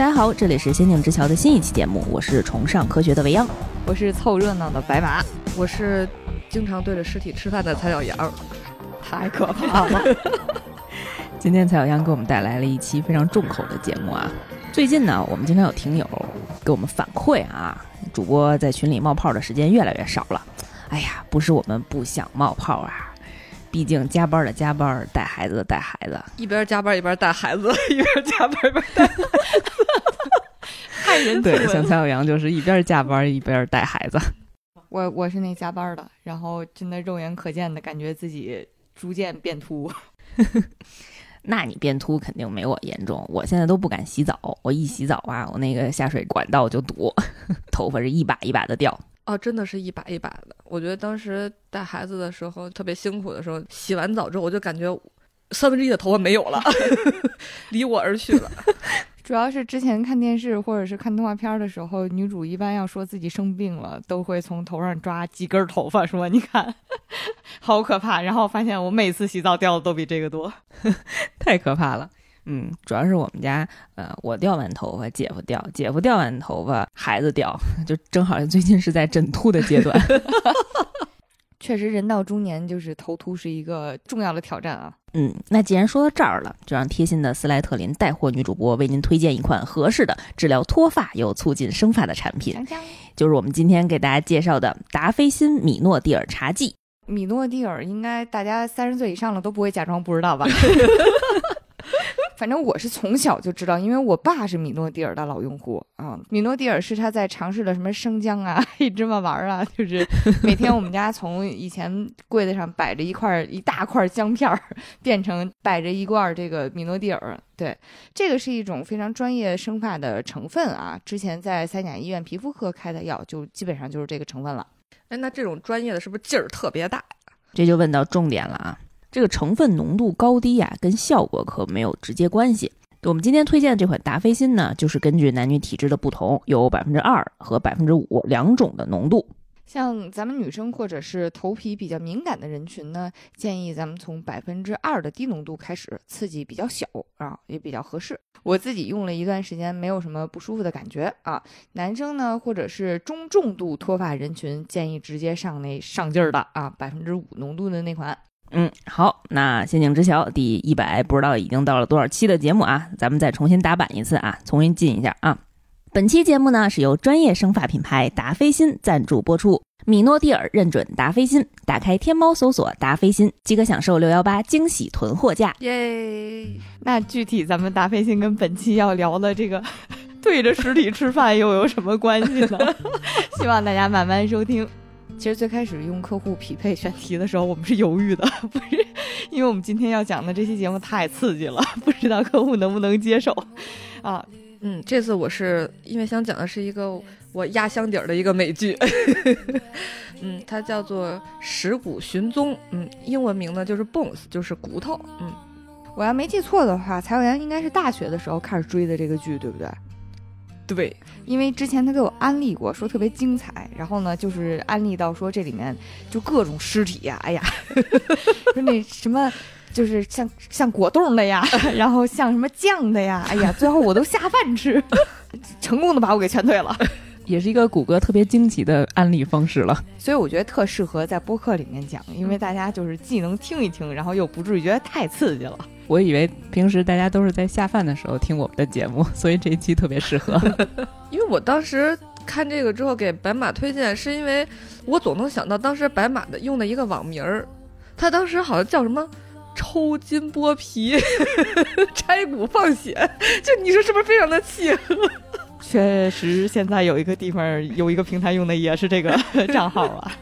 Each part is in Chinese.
大家好，这里是《仙境之桥》的新一期节目，我是崇尚科学的维央，我是凑热闹的白马，我是经常对着尸体吃饭的蔡小杨，太可怕了。今天蔡小杨给我们带来了一期非常重口的节目啊。最近呢，我们经常有听友给我们反馈啊，主播在群里冒泡的时间越来越少了。哎呀，不是我们不想冒泡啊，毕竟加班的加班，带孩子的带孩子，一边加班一边带孩子，一边加班一边带孩子，害人对，像蔡小杨就是一边加班一边带孩子。我我是那加班的，然后真的肉眼可见的感觉自己逐渐变秃。那你变秃肯定没我严重，我现在都不敢洗澡，我一洗澡啊，我那个下水管道就堵，头发是一把一把的掉。哦，真的是一把一把的。我觉得当时带孩子的时候特别辛苦的时候，洗完澡之后，我就感觉三分之一的头发没有了，离我而去了。主要是之前看电视或者是看动画片的时候，女主一般要说自己生病了，都会从头上抓几根头发，说你看，好可怕。然后发现我每次洗澡掉的都比这个多，太可怕了。嗯，主要是我们家，呃，我掉完头发，姐夫掉，姐夫掉完头发，孩子掉，就正好最近是在整秃的阶段。确实，人到中年就是头秃是一个重要的挑战啊。嗯，那既然说到这儿了，就让贴心的斯莱特林带货女主播为您推荐一款合适的治疗脱发又促进生发的产品，就是我们今天给大家介绍的达霏欣米诺地尔茶剂。米诺地尔应该大家三十岁以上了都不会假装不知道吧？反正我是从小就知道，因为我爸是米诺地尔的老用户啊。米诺地尔是他在尝试了什么生姜啊、黑芝麻丸啊，就是每天我们家从以前柜子上摆着一块一大块姜片儿，变成摆着一罐这个米诺地尔。对，这个是一种非常专业生发的成分啊。之前在三甲医院皮肤科开的药，就基本上就是这个成分了。哎，那这种专业的是不是劲儿特别大？这就问到重点了啊。这个成分浓度高低呀，跟效果可没有直接关系。我们今天推荐的这款达霏欣呢，就是根据男女体质的不同，有百分之二和百分之五两种的浓度。像咱们女生或者是头皮比较敏感的人群呢，建议咱们从百分之二的低浓度开始，刺激比较小啊，也比较合适。我自己用了一段时间，没有什么不舒服的感觉啊。男生呢，或者是中重度脱发人群，建议直接上那上劲儿的啊，百分之五浓度的那款。嗯，好，那《仙境之桥》第一百不知道已经到了多少期的节目啊，咱们再重新打版一次啊，重新进一下啊。本期节目呢是由专业生发品牌达霏欣赞助播出，米诺地尔认准达霏欣，打开天猫搜索达霏欣即可享受六幺八惊喜囤货价，耶！那具体咱们达霏欣跟本期要聊的这个 对着实体吃饭又有什么关系呢？希望大家慢慢收听。其实最开始用客户匹配选题的时候，我们是犹豫的，不是因为我们今天要讲的这期节目太刺激了，不知道客户能不能接受啊。嗯，这次我是因为想讲的是一个我压箱底儿的一个美剧，嗯，它叫做《尸骨寻踪》，嗯，英文名呢就是 Bones，就是骨头。嗯，我要没记错的话，财务员应该是大学的时候开始追的这个剧，对不对？对，因为之前他给我安利过，说特别精彩，然后呢，就是安利到说这里面就各种尸体呀，哎呀，说 那什么，就是像像果冻的呀，然后像什么酱的呀，哎呀，最后我都下饭吃，成功的把我给劝退了，也是一个谷歌特别惊奇的安利方式了，所以我觉得特适合在播客里面讲，因为大家就是既能听一听，然后又不至于觉得太刺激了。我以为平时大家都是在下饭的时候听我们的节目，所以这一期特别适合。因为我当时看这个之后给白马推荐，是因为我总能想到当时白马的用的一个网名儿，他当时好像叫什么“抽筋剥皮，拆骨放血”，就你说是不是非常的契合？确实，现在有一个地方有一个平台用的也是这个 账号啊。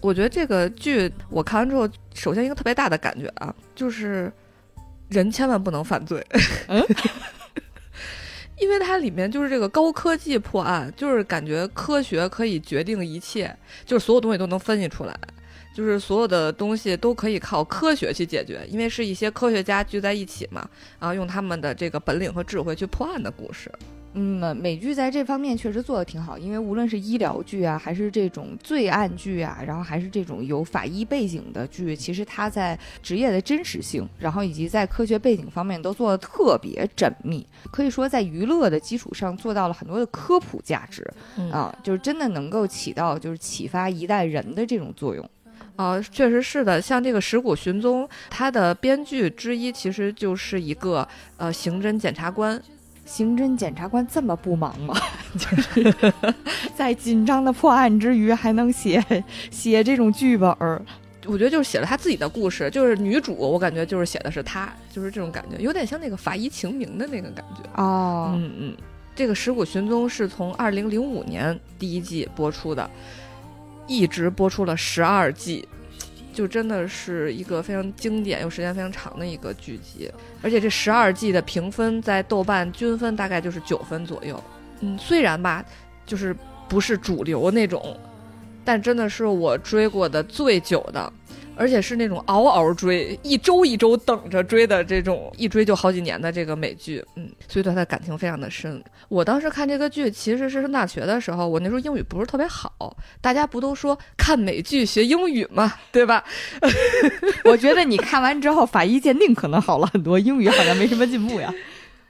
我觉得这个剧我看完之后，首先一个特别大的感觉啊，就是人千万不能犯罪，因为它里面就是这个高科技破案，就是感觉科学可以决定一切，就是所有东西都能分析出来，就是所有的东西都可以靠科学去解决，因为是一些科学家聚在一起嘛，然后用他们的这个本领和智慧去破案的故事。嗯，美剧在这方面确实做的挺好，因为无论是医疗剧啊，还是这种罪案剧啊，然后还是这种有法医背景的剧，其实它在职业的真实性，然后以及在科学背景方面都做的特别缜密，可以说在娱乐的基础上做到了很多的科普价值嗯啊，就是真的能够起到就是启发一代人的这种作用。啊，确实是的，像这个《石谷寻踪》，它的编剧之一其实就是一个呃刑侦检察官。刑侦检察官这么不忙吗？就是在紧张的破案之余，还能写写这种剧本儿。我觉得就是写了他自己的故事，就是女主，我感觉就是写的是她，就是这种感觉，有点像那个法医秦明的那个感觉。哦嗯嗯，这个《石谷寻踪》是从二零零五年第一季播出的，一直播出了十二季，就真的是一个非常经典又时间非常长的一个剧集。而且这十二季的评分在豆瓣均分大概就是九分左右。嗯，虽然吧，就是不是主流那种，但真的是我追过的最久的。而且是那种嗷嗷追，一周一周等着追的这种，一追就好几年的这个美剧，嗯，所以对他的感情非常的深。我当时看这个剧其实是上大学的时候，我那时候英语不是特别好，大家不都说看美剧学英语嘛，对吧？我觉得你看完之后，法医鉴定可能好了很多，英语好像没什么进步呀。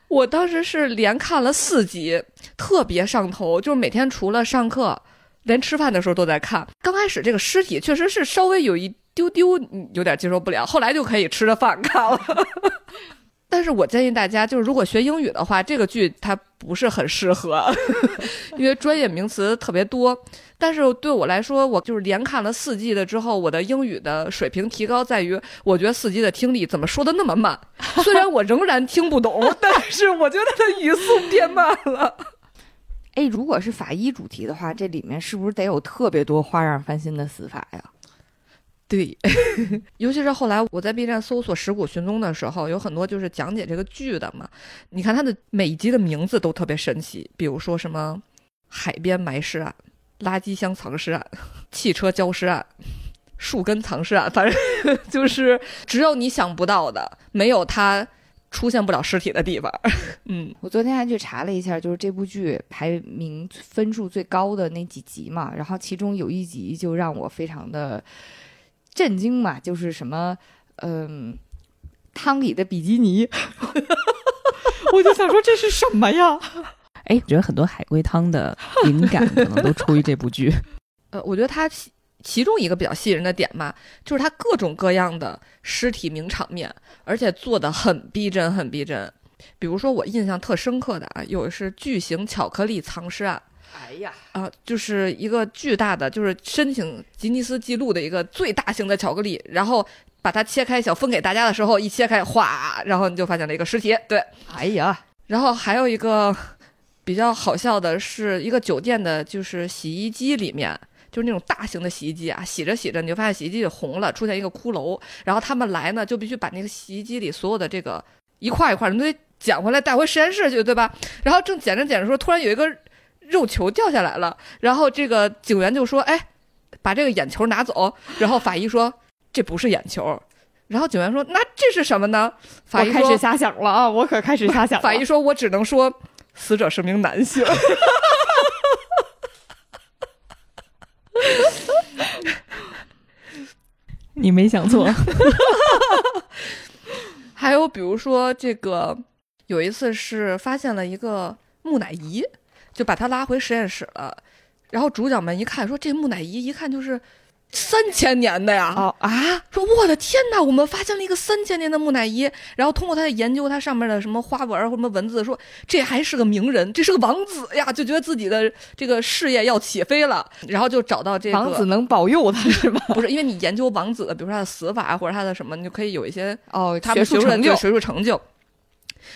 我当时是连看了四集，特别上头，就是每天除了上课，连吃饭的时候都在看。刚开始这个尸体确实是稍微有一丢丢有点接受不了，后来就可以吃着饭看了。但是我建议大家，就是如果学英语的话，这个剧它不是很适合，因为专业名词特别多。但是对我来说，我就是连看了四季的之后，我的英语的水平提高在于，我觉得四季的听力怎么说的那么慢？虽然我仍然听不懂，但是我觉得它语速变慢了。哎，如果是法医主题的话，这里面是不是得有特别多花样翻新的死法呀？对，尤其是后来我在 B 站搜索《石谷寻踪》的时候，有很多就是讲解这个剧的嘛。你看它的每一集的名字都特别神奇，比如说什么海边埋尸案、垃圾箱藏尸案、汽车焦尸案、树根藏尸案，反正 就是只有你想不到的，没有它出现不了尸体的地方。嗯，我昨天还去查了一下，就是这部剧排名分数最高的那几集嘛，然后其中有一集就让我非常的震惊嘛，就是什么，嗯，汤里的比基尼，我就想说这是什么呀？哎，我觉得很多海龟汤的灵感可能都出于这部剧。呃，我觉得它其其中一个比较吸引人的点嘛，就是它各种各样的尸体名场面，而且做的很逼真，很逼真。比如说我印象特深刻的啊，有的是巨型巧克力藏尸案哎呀，啊，就是一个巨大的，就是申请吉尼斯纪录的一个最大型的巧克力，然后把它切开想分给大家的时候，一切开，哗，然后你就发现了一个尸体。对，哎呀，然后还有一个比较好笑的是，一个酒店的就是洗衣机里面，就是那种大型的洗衣机啊，洗着洗着你就发现洗衣机里红了，出现一个骷髅，然后他们来呢就必须把那个洗衣机里所有的这个一块一块的都得捡回来带回实验室去，对吧？然后正捡着捡着说，突然有一个肉球掉下来了，然后这个警员就说：“哎，把这个眼球拿走。”然后法医说：“这不是眼球。”然后警员说：“那这是什么呢？”法医开始瞎想了啊，我可开始瞎想了。法医说：“我只能说，死者是名男性。你没想错，还有比如说，这个有一次是发现了一个木乃伊，就把他拉回实验室了。然后主角们一看，说这木乃伊一看就是三千年的呀！哦啊，说我的天哪，我们发现了一个三千年的木乃伊，然后通过他的研究，它上面的什么花纹或什么文字，说这还是个名人，这是个王子呀，就觉得自己的这个事业要起飞了，然后就找到这个王子能保佑他是吗？不是因为你研究王子的，比如说他的死法或者他的什么，你就可以有一些哦，他们学术成就学术成就。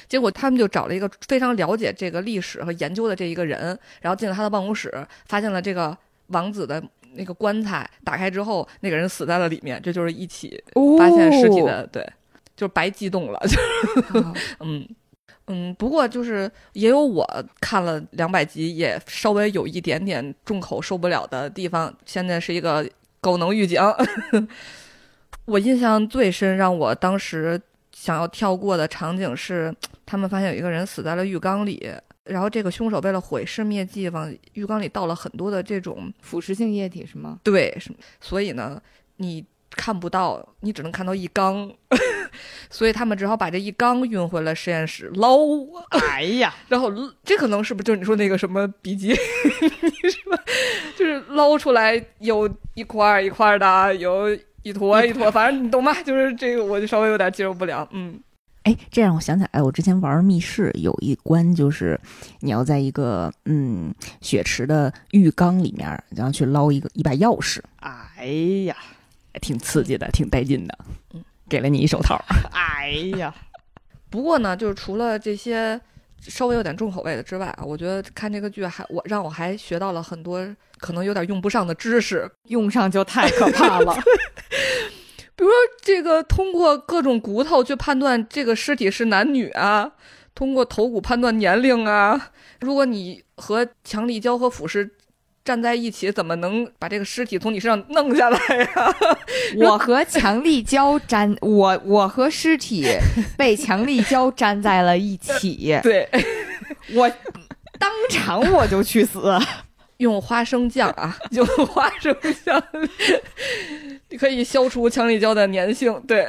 结果他们就找了一个非常了解这个历史和研究的这一个人，然后进了他的办公室，发现了这个王子的那个棺材，打开之后，那个人死在了里面，这就是一起发现尸体的，对，就是白激动了，就 哦嗯嗯。不过就是也有我看了两百集，也稍微有一点点重口受不了的地方。现在是一个狗能预警，我印象最深，让我当时想要跳过的场景是，他们发现有一个人死在了浴缸里，然后这个凶手为了毁尸灭迹，往浴缸里倒了很多的这种腐蚀性液体是吗？对，是所以呢，你看不到，你只能看到一缸，所以他们只好把这一缸运回了实验室捞。哎呀，然后这可能是不是就是你说那个什么笔记 是吧？就是捞出来有一块儿一块儿的，有一坨一坨，反正你懂吧？就是这个我就稍微有点接受不了。嗯，哎，这让我想起来，我之前玩密室有一关，就是你要在一个嗯雪池的浴缸里面，然后去捞一个一把钥匙，哎呀，挺刺激的，挺带劲的。嗯，给了你一手套。哎呀，不过呢，就是除了这些稍微有点重口味的之外啊，我觉得看这个剧还我让我还学到了很多可能有点用不上的知识，用上就太可怕了。比如说这个通过各种骨头去判断这个尸体是男女啊，通过头骨判断年龄啊。如果你和强力胶和腐蚀站在一起，怎么能把这个尸体从你身上弄下来呀、我和强力胶粘，我我和尸体被强力胶粘在了一起，对，我当场我就去死。用花生酱啊，用花生酱，可以消除强力胶的粘性。对，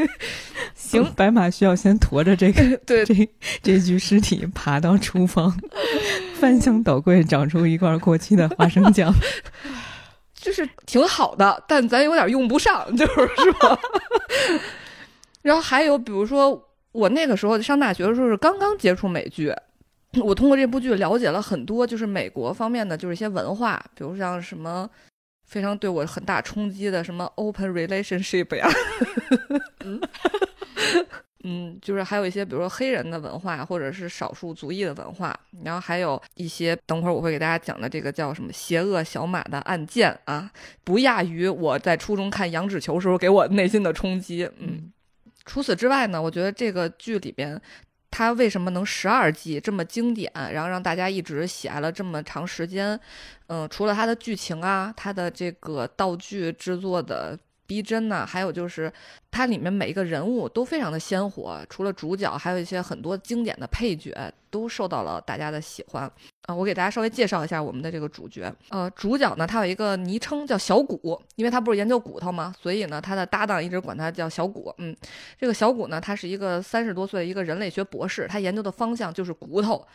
行，白马需要先驮着这个对这这具尸体爬到厨房，翻箱倒柜找出一罐过期的花生酱。就是挺好的，但咱有点用不上，就是是吧？然后还有比如说，我那个时候上大学的时候是刚刚接触美剧，我通过这部剧了解了很多，就是美国方面的，就是一些文化，比如像什么非常对我很大冲击的什么 open relationship 呀，嗯，就是还有一些比如说黑人的文化，或者是少数族裔的文化，然后还有一些等会儿我会给大家讲的这个叫什么邪恶小马的案件啊，不亚于我在初中看羊脂球时候给我内心的冲击。嗯，除此之外呢，我觉得这个剧里边。它为什么能十二季这么经典，然后让大家一直喜爱了这么长时间？嗯，除了它的剧情啊，它的这个道具制作的逼真呐、还有就是它里面每一个人物都非常的鲜活，除了主角，还有一些很多经典的配角都受到了大家的喜欢。啊、我给大家稍微介绍一下我们的这个主角。呃，主角呢，他有一个昵称叫小谷，因为他不是研究骨头嘛，所以呢，他的搭档一直管他叫小谷。嗯，这个小谷呢，他是一个三十多岁的一个人类学博士，他研究的方向就是骨头，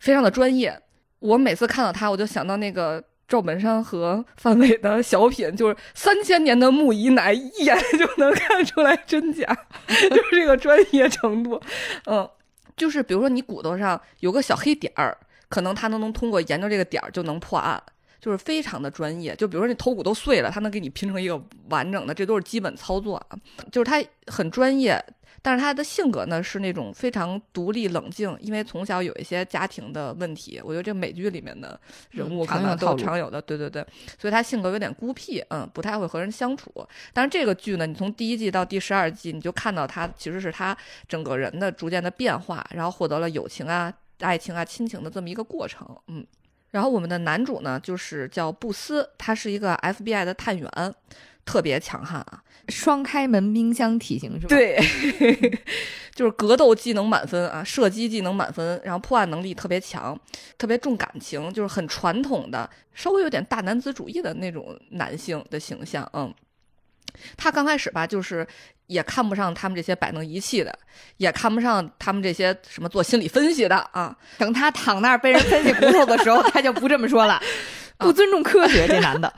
非常的专业。我每次看到他，我就想到那个赵本山和范伟的小品，就是三千年的木姨奶，一眼就能看出来真假，就是这个专业程度。嗯，就是比如说你骨头上有个小黑点儿，可能他能能通过研究这个点儿就能破案。就是非常的专业，就比如说你头骨都碎了，他能给你拼成一个完整的，这都是基本操作啊。就是他很专业，但是他的性格呢是那种非常独立冷静，因为从小有一些家庭的问题，我觉得这个美剧里面的人物嗯可能都常有的，对对对，所以他性格有点孤僻，嗯，不太会和人相处。但是这个剧呢，你从第一季到第十二季，你就看到他其实是他整个人的逐渐的变化，然后获得了友情啊、爱情啊、亲情的这么一个过程，嗯。然后我们的男主呢，就是叫布斯，他是一个 FBI 的探员，特别强悍啊，双开门冰箱体型是吧？，对，就是格斗技能满分啊，射击技能满分，然后破案能力特别强，特别重感情，就是很传统的，稍微有点大男子主义的那种男性的形象。嗯，他刚开始吧，就是也看不上他们这些摆弄仪器的，也看不上他们这些什么做心理分析的啊。等他躺那儿被人分析骨头的时候，他就不这么说了，不尊重科学，这男的。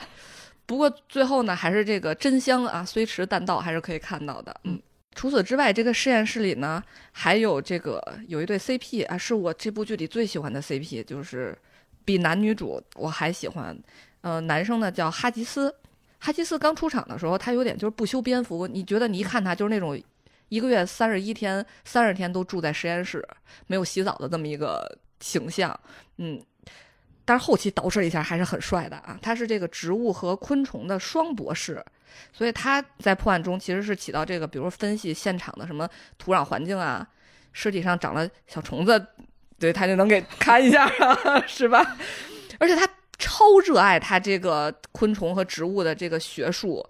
不过最后呢，还是这个真香啊，虽迟但到，还是可以看到的。嗯，除此之外，这个实验室里呢，还有这个有一对 CP 啊，是我这部剧里最喜欢的 CP，就是比男女主我还喜欢。呃，男生呢叫哈吉斯，哈吉斯刚出场的时候，他有点就是不修边幅，你觉得你一看他就是那种一个月三十一天、三十天都住在实验室，没有洗澡的这么一个形象。嗯，但是后期捯饬一下还是很帅的啊！他是这个植物和昆虫的双博士，所以他在破案中其实是起到这个，比如分析现场的什么土壤环境啊，尸体上长了小虫子，对他就能给看一下啊，是吧？而且他超热爱他这个昆虫和植物的这个学术。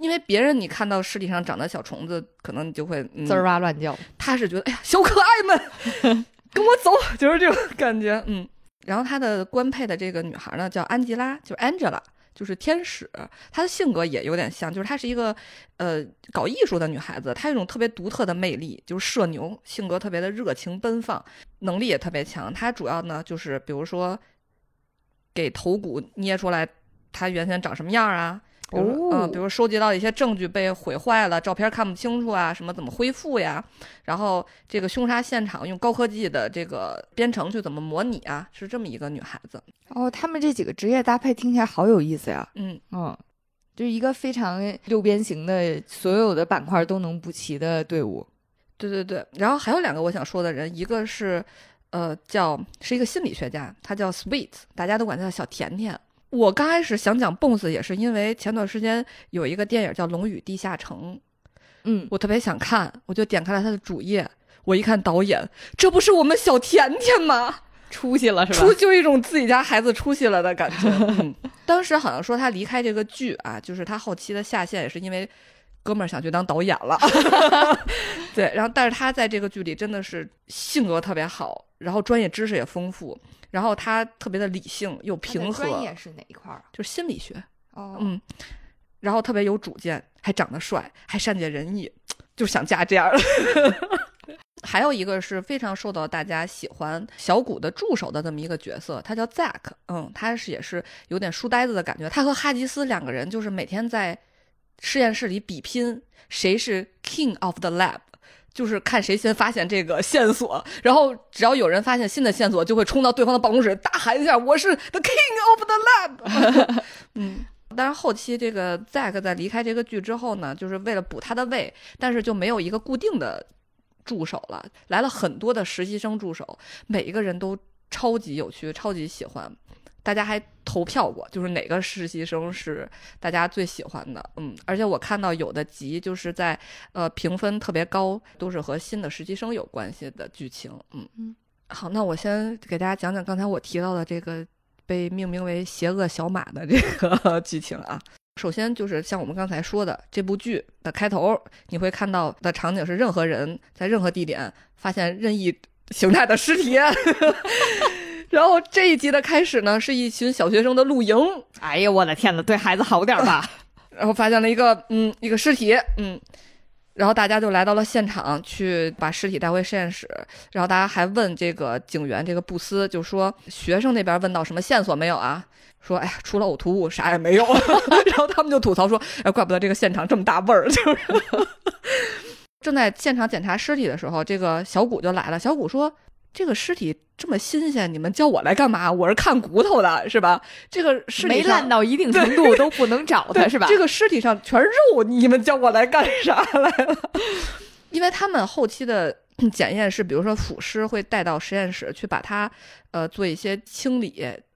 因为别人你看到尸体上长的小虫子，可能你就会、嗯、滋儿哇乱叫，他是觉得哎呀，小可爱们，跟我走，就是这种感觉，嗯。然后他的官配的这个女孩呢，叫安吉拉，就 Angela，就是天使。她的性格也有点像，就是她是一个呃搞艺术的女孩子，她有一种特别独特的魅力，就是社牛，性格特别的热情奔放，能力也特别强。她主要呢就是比如说给头骨捏出来，她原先长什么样啊？比如说，嗯，比如收集到一些证据被毁坏了，照片看不清楚啊，什么怎么恢复呀？然后这个凶杀现场用高科技的这个编程去怎么模拟啊？是这么一个女孩子。哦，他们这几个职业搭配听起来好有意思呀。嗯嗯，就是一个非常六边形的，所有的板块都能补齐的队伍。对对对。然后还有两个我想说的人，一个是呃叫是一个心理学家，他叫 Sweet，大家都管他叫小甜甜。我刚开始想讲 Bones，也是因为前段时间有一个电影叫《龙与地下城》，嗯，我特别想看，我就点开了他的主页。我一看导演，这不是我们小甜甜吗？出息了是吧？出就一种自己家孩子出息了的感觉。嗯、当时好像说他离开这个剧啊，就是他后期的下线也是因为哥们儿想去当导演了。对，然后但是他在这个剧里真的是性格特别好，然后专业知识也丰富。然后他特别的理性又平和，专业是哪一块儿？就是心理学。哦，嗯，然后特别有主见，还长得帅，还善解人意，就想嫁这样的。还有一个是非常受到大家喜欢，小谷的助手的这么一个角色，他叫 Zack。嗯，他是也是有点书呆子的感觉。他和哈吉斯两个人就是每天在实验室里比拼，谁是 King of the Lab。就是看谁先发现这个线索，然后只要有人发现新的线索，就会冲到对方的办公室大喊一下：“我是 the king of the lab。”嗯，当然后期这个 Zack 在离开这个剧之后呢，就是为了补他的位，但是就没有一个固定的助手了，来了很多的实习生助手，每一个人都超级有趣，超级喜欢。大家还投票过，就是哪个实习生是大家最喜欢的，嗯，而且我看到有的集就是在呃评分特别高，都是和新的实习生有关系的剧情，嗯嗯。好，那我先给大家讲讲刚才我提到的这个被命名为“邪恶小马”的这个 剧情啊。首先就是像我们刚才说的，这部剧的开头你会看到的场景是任何人在任何地点发现任意 形态的尸体。然后这一集的开始呢，是一群小学生的露营。哎呀，我的天呐，对孩子好点吧。然后发现了一个嗯一个尸体，嗯，然后大家就来到了现场，去把尸体带回实验室。然后大家还问这个警员这个布斯，就说学生那边问到什么线索没有啊？说哎呀，除了呕吐物啥也没有。然后他们就吐槽说，哎，怪不得这个现场这么大味儿。就是 正在现场检查尸体的时候，这个小谷就来了。小谷说。这个尸体这么新鲜，你们叫我来干嘛？我是看骨头的，是吧？这个尸没烂到一定程度都不能找他，是吧？这个尸体上全是肉，你们叫我来干啥来了？因为他们后期的检验是，比如说腐尸会带到实验室去把它呃做一些清理，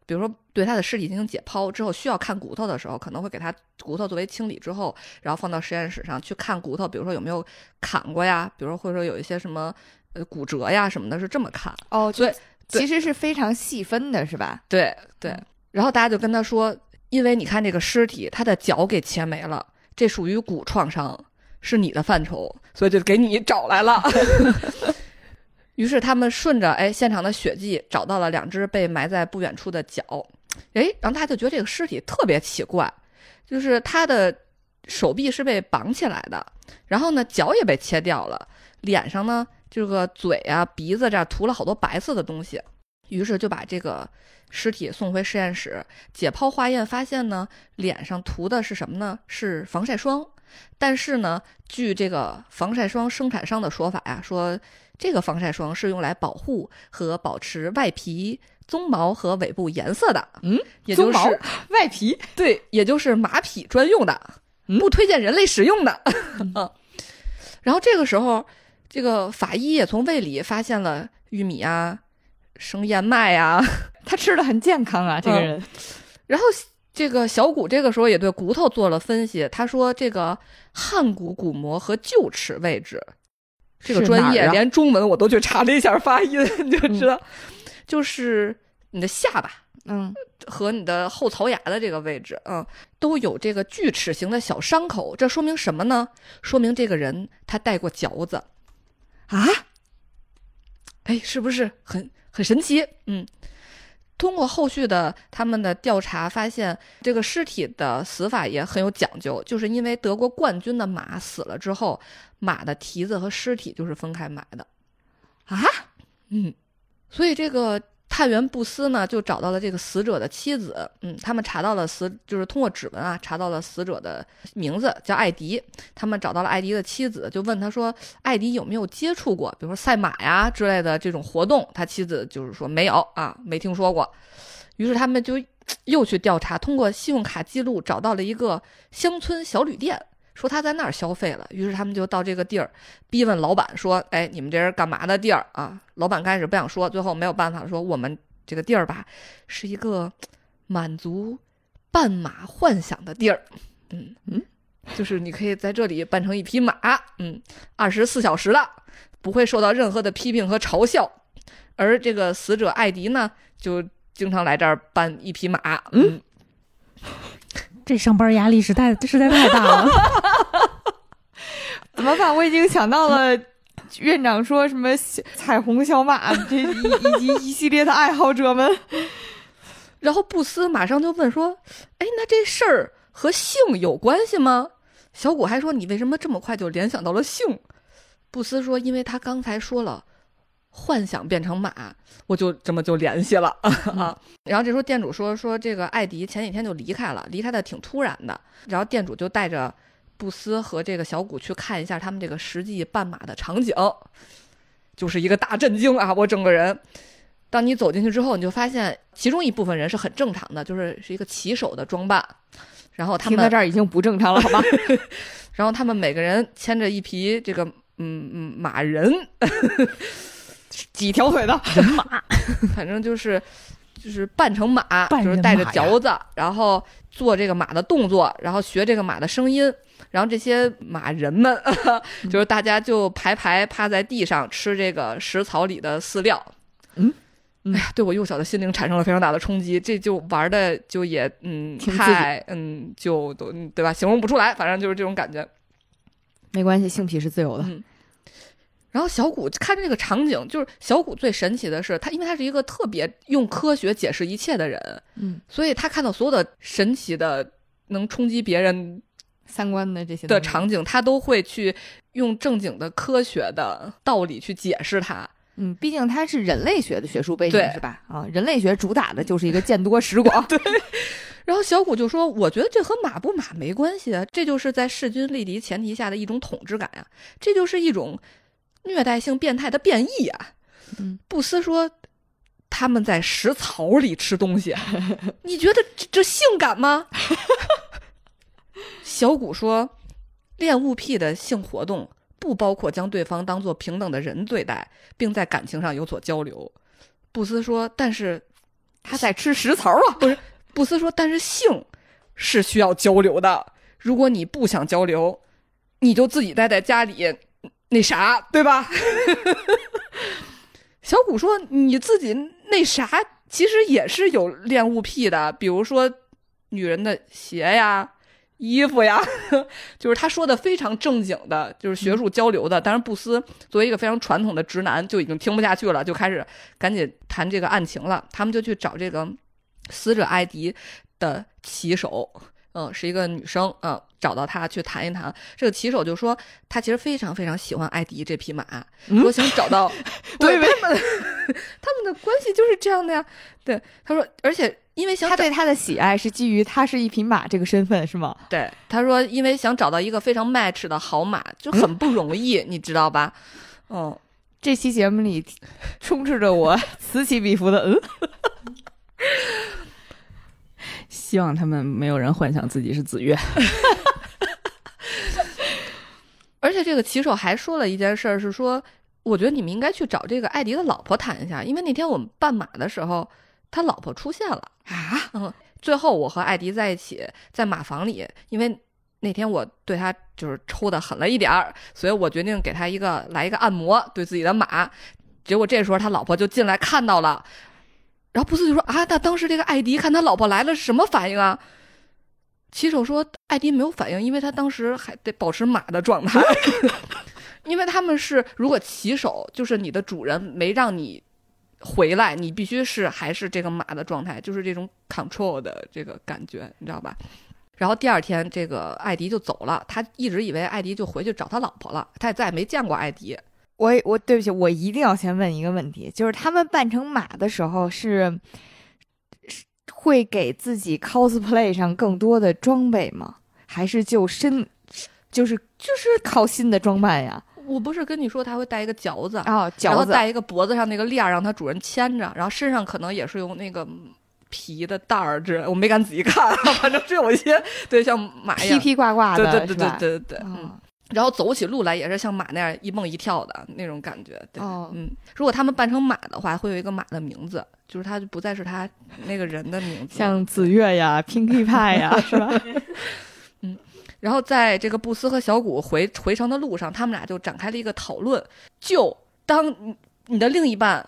比如说对他的尸体进行解剖之后，需要看骨头的时候，可能会给他骨头作为清理之后，然后放到实验室上去看骨头，比如说有没有砍过呀，比如说或者说有一些什么。呃，骨折呀什么的，是这么看哦。所以其实是非常细分的，是吧？对对。然后大家就跟他说，因为你看这个尸体，他的脚给切没了，这属于骨创伤，是你的范畴，所以就给你找来了。于是他们顺着哎现场的血迹，找到了两只被埋在不远处的脚。哎，然后大家就觉得这个尸体特别奇怪，就是他的手臂是被绑起来的，然后呢脚也被切掉了，脸上呢。这个嘴啊、鼻子这儿涂了好多白色的东西，于是就把这个尸体送回实验室解剖化验，发现呢，脸上涂的是什么呢？是防晒霜。但是呢，据这个防晒霜生产商的说法呀，说这个防晒霜是用来保护和保持外皮、鬃毛和尾部颜色的。嗯，也就是外皮，对，也就是马匹专用的，不推荐人类使用的。嗯，然后这个时候。这个法医也从胃里发现了玉米啊、生燕麦啊，他吃的很健康啊，这个人。然后这个小骨这个时候也对骨头做了分析，他说这个汉骨骨膜和臼齿位置，这个专业连中文我都去查了一下发音，你就知道，就是你的下巴，嗯，和你的后槽牙的这个位置，嗯，都有这个锯齿形的小伤口，这说明什么呢？说明这个人他带过嚼子。啊，哎，是不是很很神奇？嗯。通过后续的他们的调查，发现这个尸体的死法也很有讲究，就是因为德国冠军的马死了之后，马的蹄子和尸体就是分开埋的，啊，嗯，所以这个探员布斯呢就找到了这个死者的妻子，嗯，他们查到了死，就是通过指纹啊查到了死者的名字叫艾迪，他们找到了艾迪的妻子，就问他说，艾迪有没有接触过，比如说赛马呀之类的这种活动，他妻子就是说没有啊，没听说过，于是他们就又去调查，通过信用卡记录找到了一个乡村小旅店。说他在那儿消费了，于是他们就到这个地儿，逼问老板说：“哎，你们这是干嘛的地儿啊？”老板开始不想说，最后没有办法说：“我们这个地儿吧，是一个满足半马幻想的地儿。嗯嗯，就是你可以在这里扮成一匹马，嗯，二十四小时的，不会受到任何的批评和嘲笑。而这个死者艾迪呢，就经常来这儿扮一匹马，嗯。”这上班压力实在实在太大了，怎么办？我已经想到了院长说什么彩虹小马这一以及一系列的爱好者们。然后布斯马上就问说：“哎，那这事儿和性有关系吗？”小谷还说：“你为什么这么快就联想到了性？”布斯说：“因为他刚才说了。”幻想变成马，我就这么就联系了 啊。然后这时候店主说说这个艾迪前几天就离开了，离开的挺突然的。然后店主就带着布斯和这个小谷去看一下他们这个实际扮马的场景，就是一个大震惊啊！我整个人，当你走进去之后，你就发现其中一部分人是很正常的，就是是一个骑手的装扮。然后他们听到这儿已经不正常了，好吗？然后他们每个人牵着一匹这个嗯嗯马人。几条腿的人马，反正就是就是扮成马，就是带着嚼子，然后做这个马的动作，然后学这个马的声音，然后这些马人们 就是大家就排排趴在地上吃这个食草里的饲料。嗯，哎呀，对我幼小的心灵产生了非常大的冲击，这就玩的就也嗯太嗯就都对吧？形容不出来，反正就是这种感觉。没关系，性癖是自由的。然后小谷看着这个场景，就是小谷最神奇的是他，因为他是一个特别用科学解释一切的人，嗯，所以他看到所有的神奇的、能冲击别人三观的这些的场景，他都会去用正经的科学的道理去解释它。嗯，毕竟他是人类学的学术背景，是吧？啊，人类学主打的就是一个见多识广。对。然后小谷就说：“我觉得这和马不马没关系啊，这就是在势均力敌前提下的一种统治感呀，这就是一种。”虐待性变态的变异啊！嗯，布斯说他们在食槽里吃东西，你觉得这这性感吗？小谷说，恋物癖的性活动不包括将对方当做平等的人对待，并在感情上有所交流。布斯说，但是他在吃食槽啊！不是，布斯说，但是性是需要交流的。如果你不想交流，你就自己待在家里。那啥，对吧？小谷说：“你自己那啥，其实也是有恋物癖的，比如说女人的鞋呀、衣服呀，就是他说的非常正经的，就是学术交流的。当然，布斯作为一个非常传统的直男，就已经听不下去了，就开始赶紧谈这个案情了。他们就去找这个死者艾迪的骑手。”嗯，是一个女生，嗯，找到他去谈一谈。这个骑手就说，他其实非常非常喜欢艾迪这匹马，说想找到。对他们，他们的关系就是这样的呀。对，他说，而且因为想他对他的喜爱是基于他是一匹马这个身份，是吗？对，他说，因为想找到一个非常 match 的好马就很不容易，你知道吧？嗯，这期节目里充斥着我 此起彼伏的嗯。希望他们没有人幻想自己是子越。而且这个骑手还说了一件事儿，是说，我觉得你们应该去找这个艾迪的老婆谈一下，因为那天我们扮马的时候，他老婆出现了啊。嗯，最后我和艾迪在一起在马房里，因为那天我对他就是抽的狠了一点儿，所以我决定给他一个来一个按摩，对自己的马。结果这时候他老婆就进来看到了。然后布斯就说：“啊，那当时这个艾迪看他老婆来了是什么反应啊？”骑手说：“艾迪没有反应，因为他当时还得保持马的状态，因为他们是如果骑手，就是你的主人没让你回来，你必须是还是这个马的状态，就是这种 control 的这个感觉，你知道吧？然后第二天，这个艾迪就走了，他一直以为艾迪就回去找他老婆了，他也再也没见过艾迪。我我对不起，我一定要先问一个问题，就是他们扮成马的时候是是会给自己 cosplay 上更多的装备吗？还是就身就是就是靠新的装扮呀？我不是跟你说他会带一个嚼子，哦，然后饺子带一个脖子上那个链儿，让他主人牵着，然后身上可能也是用那个皮的带儿之类，我没敢仔细看，反正是有一些对像马一样，披披挂挂的，对对对对对对对，嗯。哦然后走起路来也是像马那样一蹦一跳的那种感觉，对，哦嗯，如果他们扮成马的话，会有一个马的名字，就是他就不再是他那个人的名字，像紫月呀、Pinkie 派呀，是吧？嗯然后在这个布斯和小谷回回城的路上，他们俩就展开了一个讨论。就当你你的另一半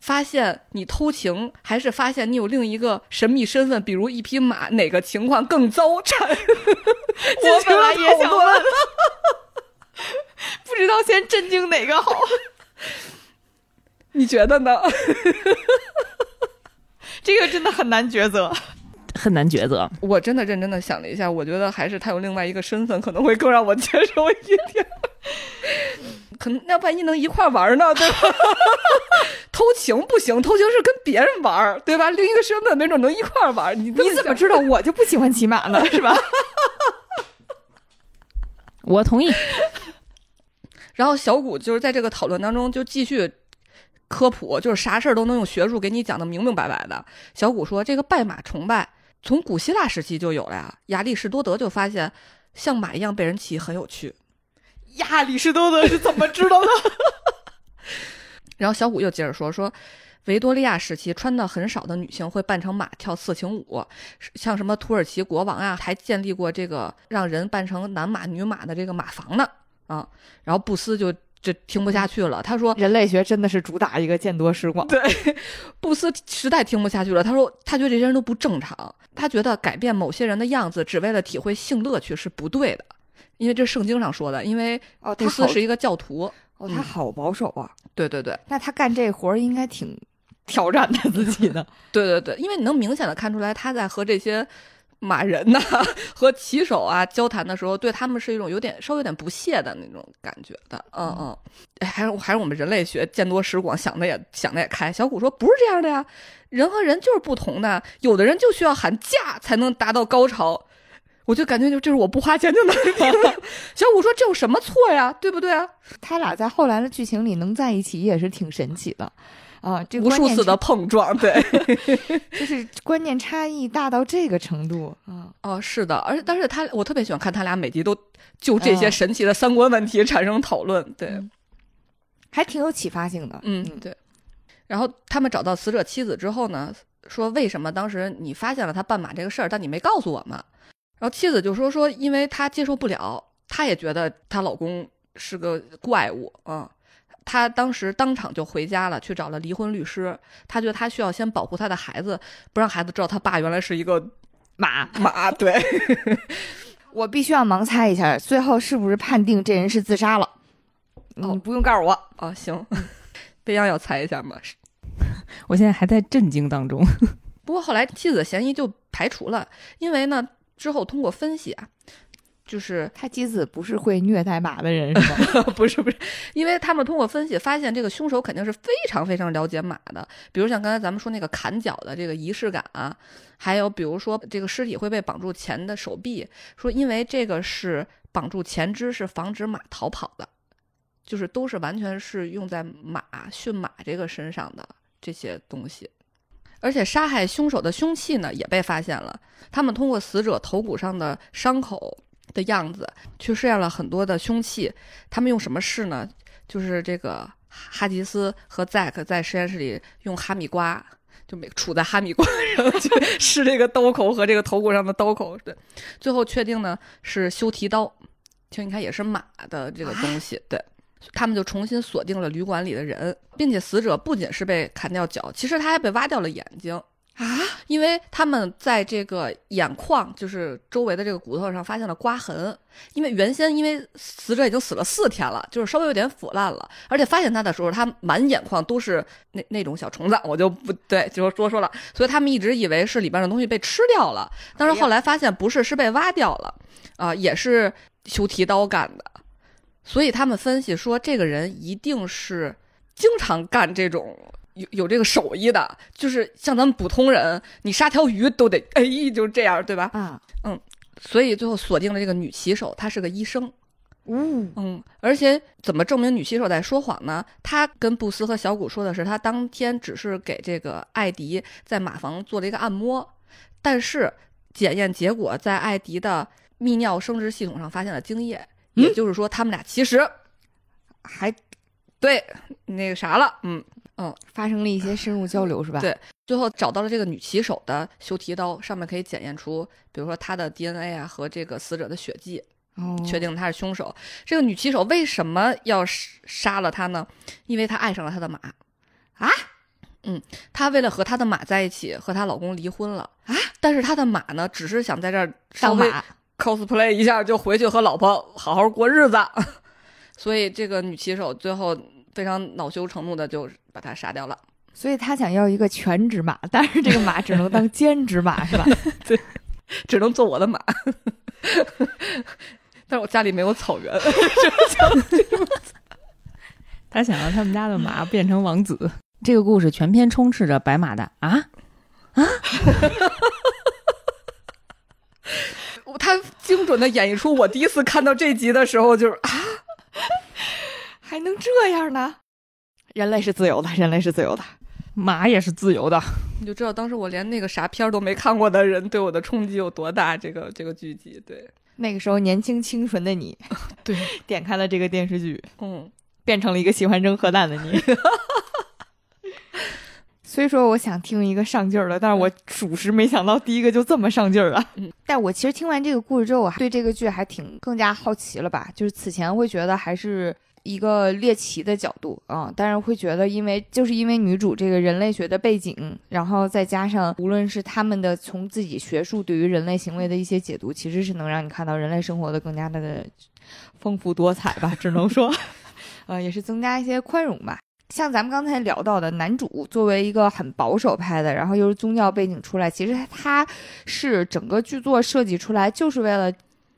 发现你偷情，还是发现你有另一个神秘身份，比如一匹马，哪个情况更糟？产 我本来也想问，不知道先震惊哪个好。你觉得呢？这个真的很难抉择。很难抉择。我真的认真的想了一下，我觉得还是他有另外一个身份，可能会更让我接受一点。可能那万一能一块玩呢，对吧？偷情不行，偷情是跟别人玩，对吧？另一个身份没准能一块玩。你你怎么知道我就不喜欢骑马呢？是吧？我同意。然后小谷就是在这个讨论当中就继续科普，就是啥事儿都能用学术给你讲的明明白白的。小谷说，这个拜马崇拜从古希腊时期就有了呀。亚里士多德就发现，像马一样被人骑很有趣。亚里士多德是怎么知道的？然后小谷又接着说说。维多利亚时期，穿的很少的女性会扮成马跳色情舞，像什么土耳其国王啊，还建立过这个让人扮成男马女马的这个马房呢啊。然后布斯就就听不下去了，他说人类学真的是主打一个见多识广。对，布斯实在听不下去了。他说：“他觉得这些人都不正常，他觉得改变某些人的样子只为了体会性乐趣是不对的，因为这是圣经上说的。因为哦，他好布斯是一个教徒，哦，他好保守啊。对对对那他干这活儿应该挺挑战他自己的。对对对，因为你能明显的看出来，他在和这些马人呐、和骑手啊交谈的时候，对他们是一种有点稍微有点不屑的那种感觉的。嗯嗯，哎，还是还是我们人类学见多识广，想的也想的也开。小谷说不是这样的呀，人和人就是不同的，有的人就需要喊价才能达到高潮。我就感觉就这是我不花钱就能。小五说这有什么错呀？对不对啊？他俩在后来的剧情里能在一起也是挺神奇的。啊，这无数次的碰撞，对，就是观念差异大到这个程度啊！哦，是的，而且但是他我特别喜欢看他俩每集都就这些神奇的三观问题产生讨论，对，嗯还挺有启发性的。嗯，对。然后他们找到死者妻子之后呢，说为什么当时你发现了他半马这个事儿，但你没告诉我们？然后妻子就说说，因为她接受不了，她也觉得她老公是个怪物啊。嗯她当时当场就回家了，去找了离婚律师。她觉得她需要先保护她的孩子，不让孩子知道她爸原来是一个马，马。对，我必须要盲猜一下，最后是不是判定这人是自杀了？哦你不用告诉我。哦，行，边央要猜一下吗？我现在还在震惊当中。不过后来妻子的嫌疑就排除了，因为呢之后通过分析啊，就是他妻子不是会虐待马的人是吗？不是不是，因为他们通过分析发现，这个凶手肯定是非常非常了解马的，比如像刚才咱们说那个砍脚的这个仪式感啊，还有比如说这个尸体会被绑住前的手臂，说因为这个是绑住前肢是防止马逃跑的，就是都是完全是用在马驯马这个身上的这些东西。而且杀害凶手的凶器呢也被发现了，他们通过死者头骨上的伤口的样子去试验了很多的凶器，他们用什么试呢？就是这个哈吉斯和 Zack 在实验室里用哈密瓜，就每杵在哈密瓜上 去试这个刀口和这个头骨上的刀口，对，最后确定呢是修蹄刀，其实你看也是马的这个东西，对。他们就重新锁定了旅馆里的人，并且死者不仅是被砍掉脚，其实他还被挖掉了眼睛。啊，因为他们在这个眼眶，就是周围的这个骨头上发现了刮痕。因为原先因为死者已经死了四天了，就是稍微有点腐烂了，而且发现他的时候，他满眼眶都是那那种小虫子，我就不对，就说说了。所以他们一直以为是里边的东西被吃掉了，但是后来发现不是，是被挖掉了，啊，也是修提刀干的。所以他们分析说，这个人一定是经常干这种。有有这个手艺的，就是像咱们普通人，你杀条鱼都得哎，就这样，对吧？啊，嗯，所以最后锁定了这个女骑手，她是个医生。嗯嗯，而且怎么证明女骑手在说谎呢？她跟布斯和小谷说的是，她当天只是给这个艾迪在马房做了一个按摩，但是检验结果在艾迪的泌尿生殖系统上发现了精液，也就是说，他们俩其实还对那个啥了，嗯。嗯，发生了一些深入交流是吧？对，最后找到了这个女骑手的修蹄刀，上面可以检验出，比如说她的 DNA 啊和这个死者的血迹，哦，确定她是凶手。这个女骑手为什么要杀了他呢？因为她爱上了她的马啊，嗯，她为了和她的马在一起，和她老公离婚了啊。但是她的马呢，只是想在这儿稍微 cosplay 一下，就回去和老婆好好过日子。所以这个女骑手最后。非常恼羞成怒的就把他杀掉了，所以他想要一个全职马，但是这个马只能当兼职马，是吧？对，只能做我的马。但是我家里没有草原，他想让他们家的马变成王子。这个故事全篇充斥着白马的啊啊！他精准的演绎出我第一次看到这集的时候就是啊。还能这样呢？人类是自由的，人类是自由的，马也是自由的。你就知道当时我连那个啥片儿都没看过的人对我的冲击有多大。这个这个剧集，对那个时候年轻清纯的你，对点开了这个电视剧，嗯，变成了一个喜欢扔核弹的你。虽说我想听一个上劲儿的，但是我属实没想到第一个就这么上劲儿了。嗯，但我其实听完这个故事之后，我对这个剧还挺更加好奇了吧？就是此前会觉得还是。一个猎奇的角度啊，但是会觉得，因为就是因为女主这个人类学的背景，然后再加上无论是他们的从自己学术对于人类行为的一些解读，其实是能让你看到人类生活的更加的丰富多彩吧，只能说，呃，也是增加一些宽容吧。像咱们刚才聊到的，男主作为一个很保守派的，然后又是宗教背景出来，其实他是整个剧作设计出来就是为了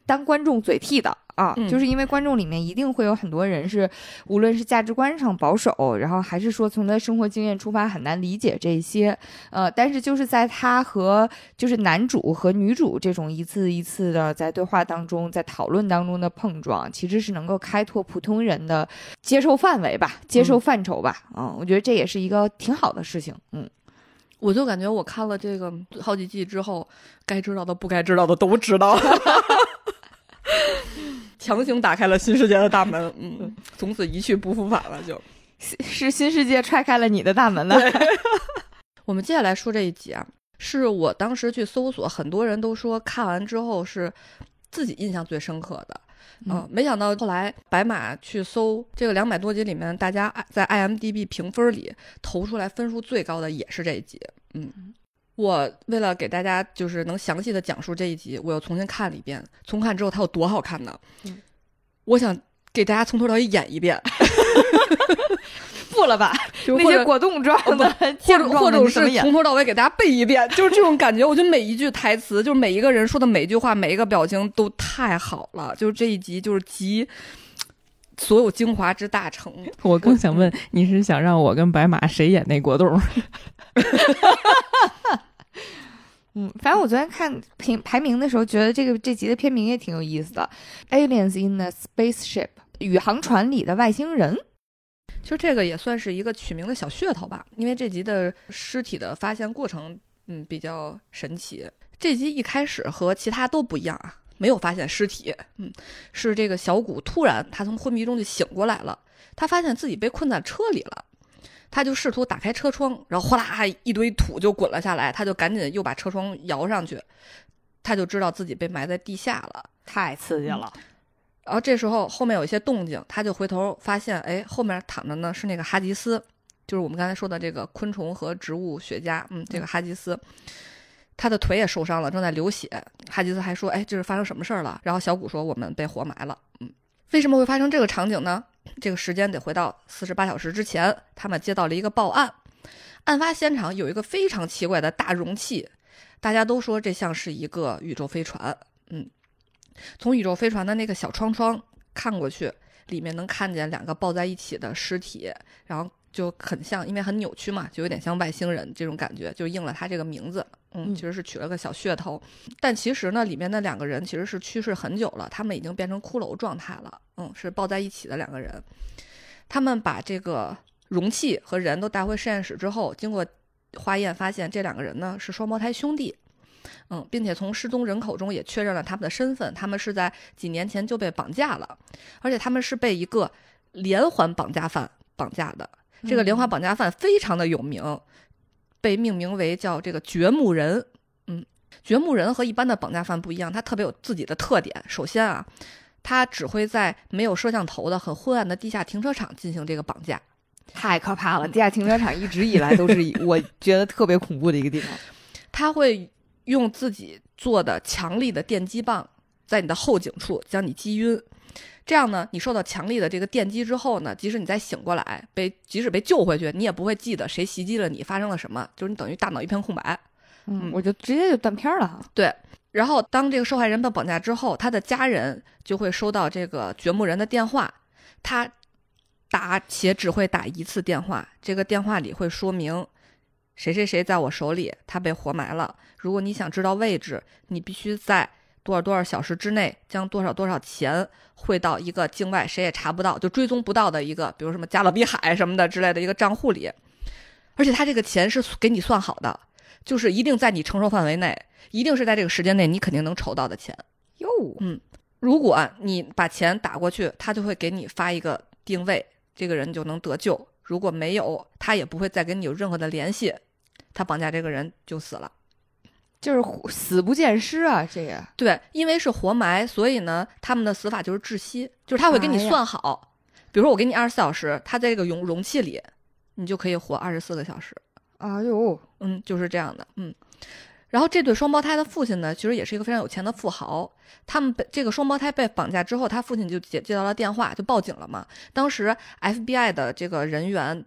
当观众嘴替的。啊，就是因为观众里面一定会有很多人是，无论是价值观上保守，然后还是说从他生活经验出发很难理解这些，呃，但是就是在他和就是男主和女主这种一次一次的在对话当中，在讨论当中的碰撞，其实是能够开拓普通人的接受范围吧，接受范畴吧，嗯，我觉得这也是一个挺好的事情，嗯，我就感觉我看了这个好几季之后，该知道的不该知道的都知道。强行打开了新世界的大门，嗯，从此一去不复返了，就。是新世界踹开了你的大门了。我们接下来说这一集啊，是我当时去搜索，很多人都说看完之后是自己印象最深刻的，嗯，没想到后来白马去搜这个两百多集里面，大家在 IMDB 评分里投出来分数最高的也是这一集，嗯。我为了给大家就是能详细的讲述这一集，我又重新看了一遍。重看之后，它有多好看呢？我想给大家从头到尾演一遍，不了吧？那些果冻状的，或者或者是从头到尾给大家背一遍，就是这种感觉。我觉得每一句台词，就是每一个人说的每一句话，每一个表情都太好了。就是这一集，就是集所有精华之大成。我更想问，你是想让我跟白马谁演那果冻？嗯，反正我昨天看评排名的时候，觉得这个这集的片名也挺有意思的，《Aliens in the Spaceship》宇航船里的外星人。其实这个也算是一个取名的小噱头吧，因为这集的尸体的发现过程，嗯，比较神奇。这集一开始和其他都不一样啊，没有发现尸体，嗯，是这个小谷突然他从昏迷中就醒过来了，他发现自己被困在车里了。他就试图打开车窗，然后哗啦一堆土就滚了下来，他就赶紧又把车窗摇上去，他就知道自己被埋在地下了，太刺激了。然后这时候后面有一些动静，他就回头发现，哎，后面躺着呢是那个哈吉斯，就是我们刚才说的这个昆虫和植物学家，嗯，这个哈吉斯，他的腿也受伤了，正在流血。哈吉斯还说：“哎，这是发生什么事儿了？”然后小谷说：“我们被活埋了。”嗯，为什么会发生这个场景呢？这个时间得回到四十八小时之前，他们接到了一个报案，案发现场有一个非常奇怪的大容器，大家都说这像是一个宇宙飞船。嗯，从宇宙飞船的那个小窗窗看过去，里面能看见两个抱在一起的尸体，然后就很像，因为很扭曲嘛，就有点像外星人这种感觉，就应了他这个名字。嗯，嗯其实是取了个小噱头，但其实呢，里面的两个人其实是去世很久了，他们已经变成骷髅状态了。嗯，是抱在一起的两个人。他们把这个容器和人都带回实验室之后，经过化验发现，这两个人呢是双胞胎兄弟。嗯，并且从失踪人口中也确认了他们的身份，他们是在几年前就被绑架了，而且他们是被一个连环绑架犯绑架的。这个连环绑架犯非常的有名，被命名为叫这个掘墓人。嗯，掘墓人和一般的绑架犯不一样，他特别有自己的特点。首先啊，他只会在没有摄像头的很昏暗的地下停车场进行这个绑架。太可怕了！地下停车场一直以来都是以 我觉得特别恐怖的一个地方。他会用自己做的强力的电击棒在你的后颈处将你击晕。这样呢，你受到强力的这个电击之后呢，即使你再醒过来，被即使被救回去，你也不会记得谁袭击了你，发生了什么，就是你等于大脑一片空白。嗯，我就直接就断片儿了哈。对，然后当这个受害人被绑架之后，他的家人就会收到这个掘墓人的电话，他打且只会打一次电话，这个电话里会说明谁谁谁在我手里，他被活埋了。如果你想知道位置，你必须在多少多少小时之内将多少多少钱汇到一个境外谁也查不到、就追踪不到的一个，比如什么加勒比海什么的之类的一个账户里，而且他这个钱是给你算好的。就是一定在你承受范围内，一定是在这个时间内你肯定能筹到的钱。哟，嗯如果你把钱打过去，他就会给你发一个定位，这个人就能得救。如果没有，他也不会再跟你有任何的联系，他绑架这个人就死了。就是死不见尸啊！这个对，因为是活埋，所以呢，他们的死法就是窒息，就是他会给你算好，比如说我给你二十四小时，他在这个容容器里，你就可以活二十四个小时。哎呦，嗯，就是这样的，嗯。然后这对双胞胎的父亲呢，其实也是一个非常有钱的富豪。他们被这个双胞胎被绑架之后，他父亲就接接到了电话，就报警了嘛。当时 FBI 的这个人员，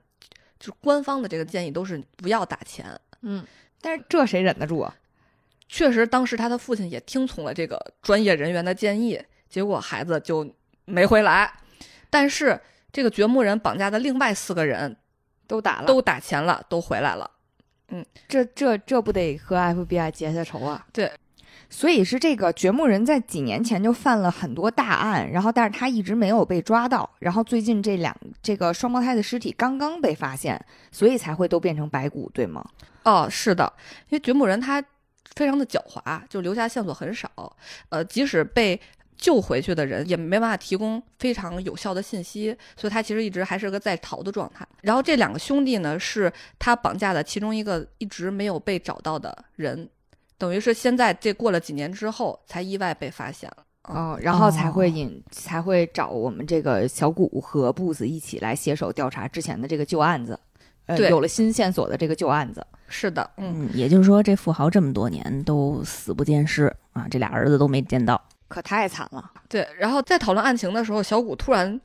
就是官方的这个建议都是不要打钱。嗯，但是这谁忍得住啊？确实，当时他的父亲也听从了这个专业人员的建议，结果孩子就没回来。但是这个掘墓人绑架的另外四个人都打了，都打钱了，都回来了。嗯这这这不得和 FBI 结下仇啊？对，所以是这个掘墓人在几年前就犯了很多大案，然后但是他一直没有被抓到，然后最近这两这个双胞胎的尸体刚刚被发现，所以才会都变成白骨，对吗？哦，是的，因为掘墓人他非常的狡猾，就留下线索很少。呃，即使被救回去的人也没办法提供非常有效的信息，所以他其实一直还是个在逃的状态。然后这两个兄弟呢，是他绑架的其中一个一直没有被找到的人，等于是现在这过了几年之后才意外被发现了。哦，然后才会引、才会找我们这个小谷和布子一起来携手调查之前的这个旧案子，呃，对有了新线索的这个旧案子。是的，嗯，嗯，也就是说，这富豪这么多年都死不见尸啊，这俩儿子都没见到。可太惨了，对。然后在讨论案情的时候，小谷突然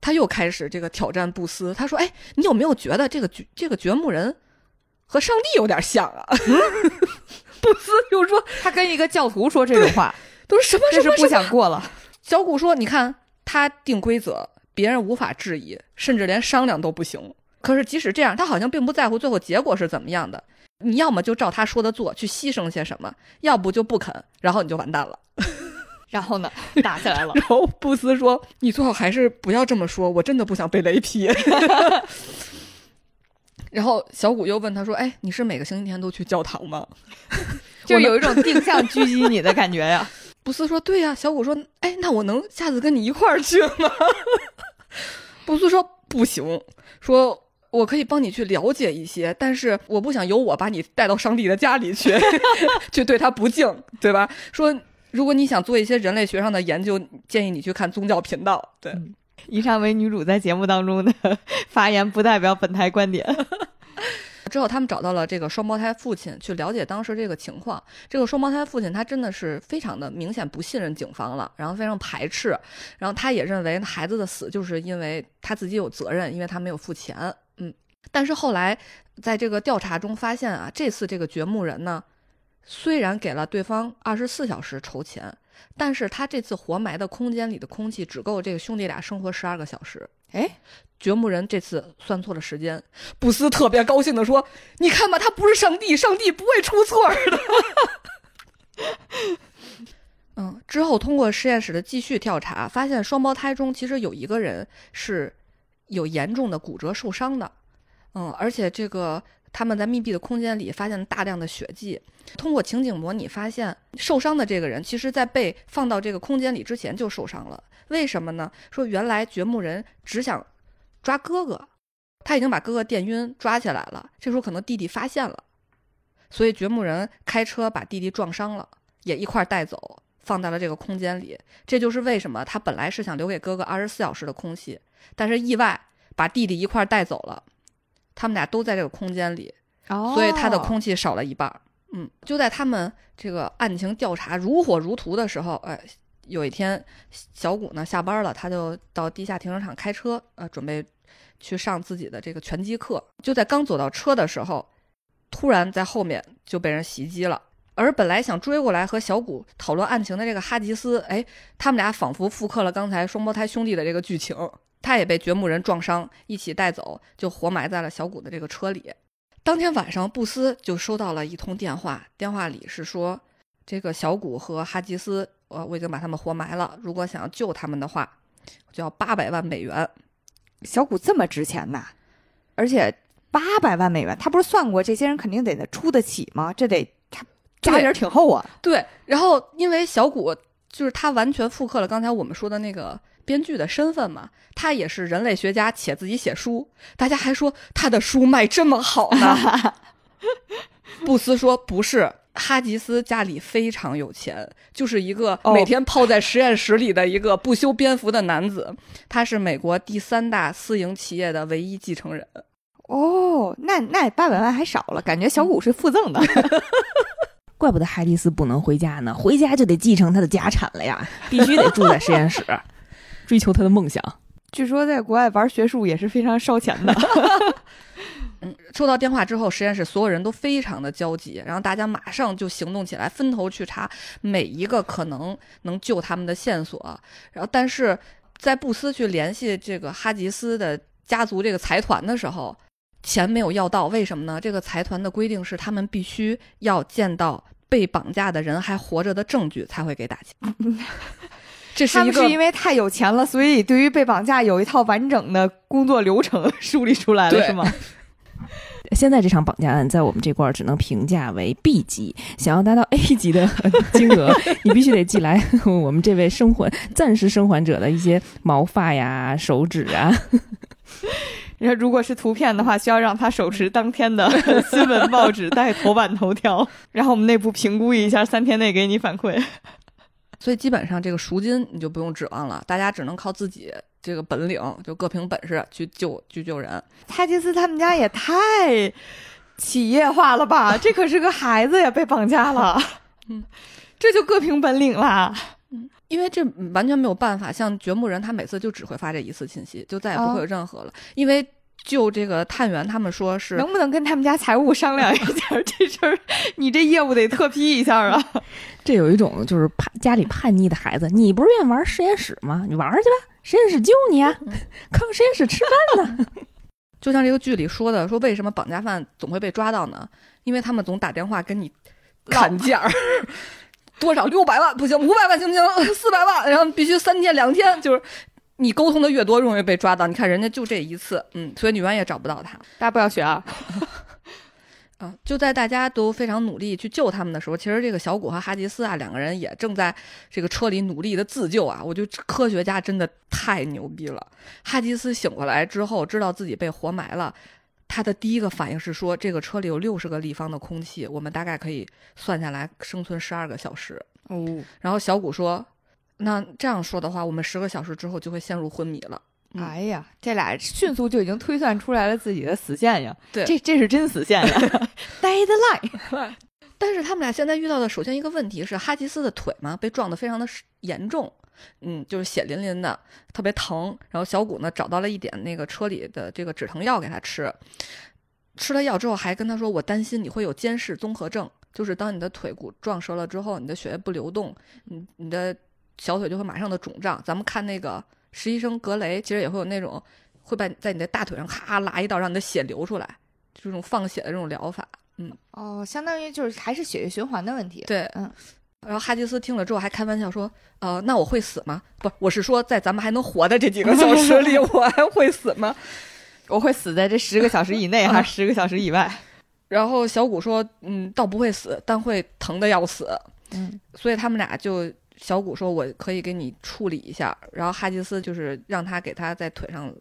他又开始这个挑战布斯，他说：“哎，你有没有觉得这个掘这个掘墓人和上帝有点像啊？” 布斯又说他跟一个教徒说这种话，：“ 都是什么这是不想过了。小谷说：“你看他定规则，别人无法质疑，甚至连商量都不行。可是即使这样，他好像并不在乎最后结果是怎么样的。你要么就照他说的做，去牺牲些什么；要不就不肯，然后你就完蛋了。”然后呢，打起来了。然后布斯说：“你最好还是不要这么说，我真的不想被雷劈。”然后小谷又问他说：“哎，你是每个星期天都去教堂吗 就有一种定向狙击你的感觉呀。？”布斯说：“对呀、小谷说：“哎，那我能下次跟你一块儿去吗？”布斯说：“不行，说我可以帮你去了解一些，但是我不想由我把你带到上帝的家里去，去对他不敬，对吧？说如果你想做一些人类学上的研究，建议你去看宗教频道。对，嗯以上为女主在节目当中的 发言，不代表本台观点。之后，他们找到了这个双胞胎父亲，去了解当时这个情况。这个双胞胎父亲他真的是非常的明显不信任警方了，然后非常排斥，然后他也认为孩子的死就是因为他自己有责任，因为他没有付钱。嗯，但是后来在这个调查中发现啊，这次这个掘墓人呢，虽然给了对方二十四小时筹钱，但是他这次活埋的空间里的空气只够这个兄弟俩生活十二个小时。哎，掘墓人这次算错了时间，布斯特别高兴地说：“你看吧，他不是上帝，上帝不会出错的。”嗯，之后通过实验室的继续调查，发现双胞胎中其实有一个人是有严重的骨折受伤的。嗯，而且这个他们在密闭的空间里发现了大量的血迹。通过情景模拟发现，受伤的这个人其实在被放到这个空间里之前就受伤了。为什么呢？说原来掘墓人只想抓哥哥，他已经把哥哥电晕抓起来了。这时候可能弟弟发现了，所以掘墓人开车把弟弟撞伤了，也一块带走，放在了这个空间里。这就是为什么他本来是想留给哥哥二十四小时的空气，但是意外把弟弟一块带走了。他们俩都在这个空间里，所以他的空气少了一半。嗯，就在他们这个案情调查如火如荼的时候，哎。有一天，小谷呢下班了，他就到地下停车场开车，呃，准备去上自己的这个拳击课。就在刚走到车的时候，突然在后面就被人袭击了。而本来想追过来和小谷讨论案情的这个哈吉斯，哎，他们俩仿佛复刻了刚才双胞胎兄弟的这个剧情，他也被掘墓人撞伤，一起带走，就活埋在了小谷的这个车里。当天晚上，布斯就收到了一通电话，电话里是说，这个小谷和哈吉斯。我我已经把他们活埋了。如果想要救他们的话，就要八百万美元。小谷这么值钱呐，而且八百万美元，他不是算过这些人肯定得出得起吗？这得他家底儿挺厚啊。对，然后因为小谷就是他完全复刻了刚才我们说的那个编剧的身份嘛，他也是人类学家且自己写书，大家还说他的书卖这么好呢。布斯说不是。哈吉斯家里非常有钱，就是一个每天泡在实验室里的一个不修边幅的男子。他是美国第三大私营企业的唯一继承人。哦，那那八百万还少了，感觉小谷是附赠的。怪不得哈迪斯不能回家呢，回家就得继承他的家产了呀，必须得住在实验室，追求他的梦想。据说在国外玩学术也是非常烧钱的。嗯，收到电话之后，实验室所有人都非常的焦急，然后大家马上就行动起来，分头去查每一个可能能救他们的线索。然后，但是在布斯去联系这个哈吉斯的家族这个财团的时候，钱没有要到，为什么呢？这个财团的规定是他们必须要见到被绑架的人还活着的证据才会给打钱。这是他们是因为太有钱了，所以对于被绑架有一套完整的工作流程 梳理出来了，是吗？现在这场绑架案在我们这块儿只能评价为 B 级，想要达到 A 级的 金额，你必须得寄来我们这位生还暂时生还者的一些毛发呀、手指啊。然后如果是图片的话，需要让他手持当天的新闻报纸带头版头条，然后我们内部评估一下，三天内给你反馈。所以基本上这个赎金你就不用指望了，大家只能靠自己。这个本领就各凭本事去救去救人。哈吉斯他们家也太企业化了吧？这可是个孩子呀，被绑架了。嗯，这就各凭本领啦。嗯，因为这完全没有办法。像掘墓人，他每次就只会发这一次信息，就再也不会有任何了。因为就这个探员他们说是，能不能跟他们家财务商量一下 这事儿？你这业务得特批一下啊。这有一种就是叛家里叛逆的孩子，你不是愿意玩实验室吗？你玩去吧。实验室救你啊！靠实验室吃饭呢。就像这个剧里说的，说为什么绑架犯总会被抓到呢？因为他们总打电话跟你砍价儿，多少六百万不行，五百万行不行？四百万，然后必须三天两天，就是你沟通的越多，容易被抓到。你看人家就这一次，嗯，所以女王也找不到他。大家不要学啊。啊，就在大家都非常努力去救他们的时候，其实这个小谷和哈吉斯啊两个人也正在这个车里努力的自救啊。我觉得科学家真的太牛逼了。哈吉斯醒过来之后，知道自己被活埋了，他的第一个反应是说：“这个车里有六十个立方的空气，我们大概可以算下来生存十二个小时。”哦，然后小谷说：“那这样说的话，我们十个小时之后就会陷入昏迷了。嗯哎呀，这俩迅速就已经推算出来了自己的死线呀。对这这是真死线呀，deadline。但是他们俩现在遇到的首先一个问题是，哈吉斯的腿嘛被撞得非常的严重，嗯，就是血淋淋的，特别疼。然后小谷呢找到了一点那个车里的这个止疼药给他吃，吃了药之后还跟他说，我担心你会有监视综合症，就是当你的腿骨撞折了之后，你的血液不流动，你你的小腿就会马上的肿胀。咱们看那个实习生格雷，其实也会有那种会把在你的大腿上咔拉一道，让你的血流出来，这种放血的这种疗法。嗯哦，相当于就是还是血液循环的问题。对，嗯。然后哈吉斯听了之后还开玩笑说：“呃，那我会死吗？不，我是说在咱们还能活的这几个小时里，我还会死吗 我会死在这十个小时以内还是十个小时以外？？” 然后小谷说：“嗯，倒不会死，但会疼的要死。嗯，”所以他们俩就小谷说：“我可以给你处理一下。”然后哈吉斯就是让他给他在腿上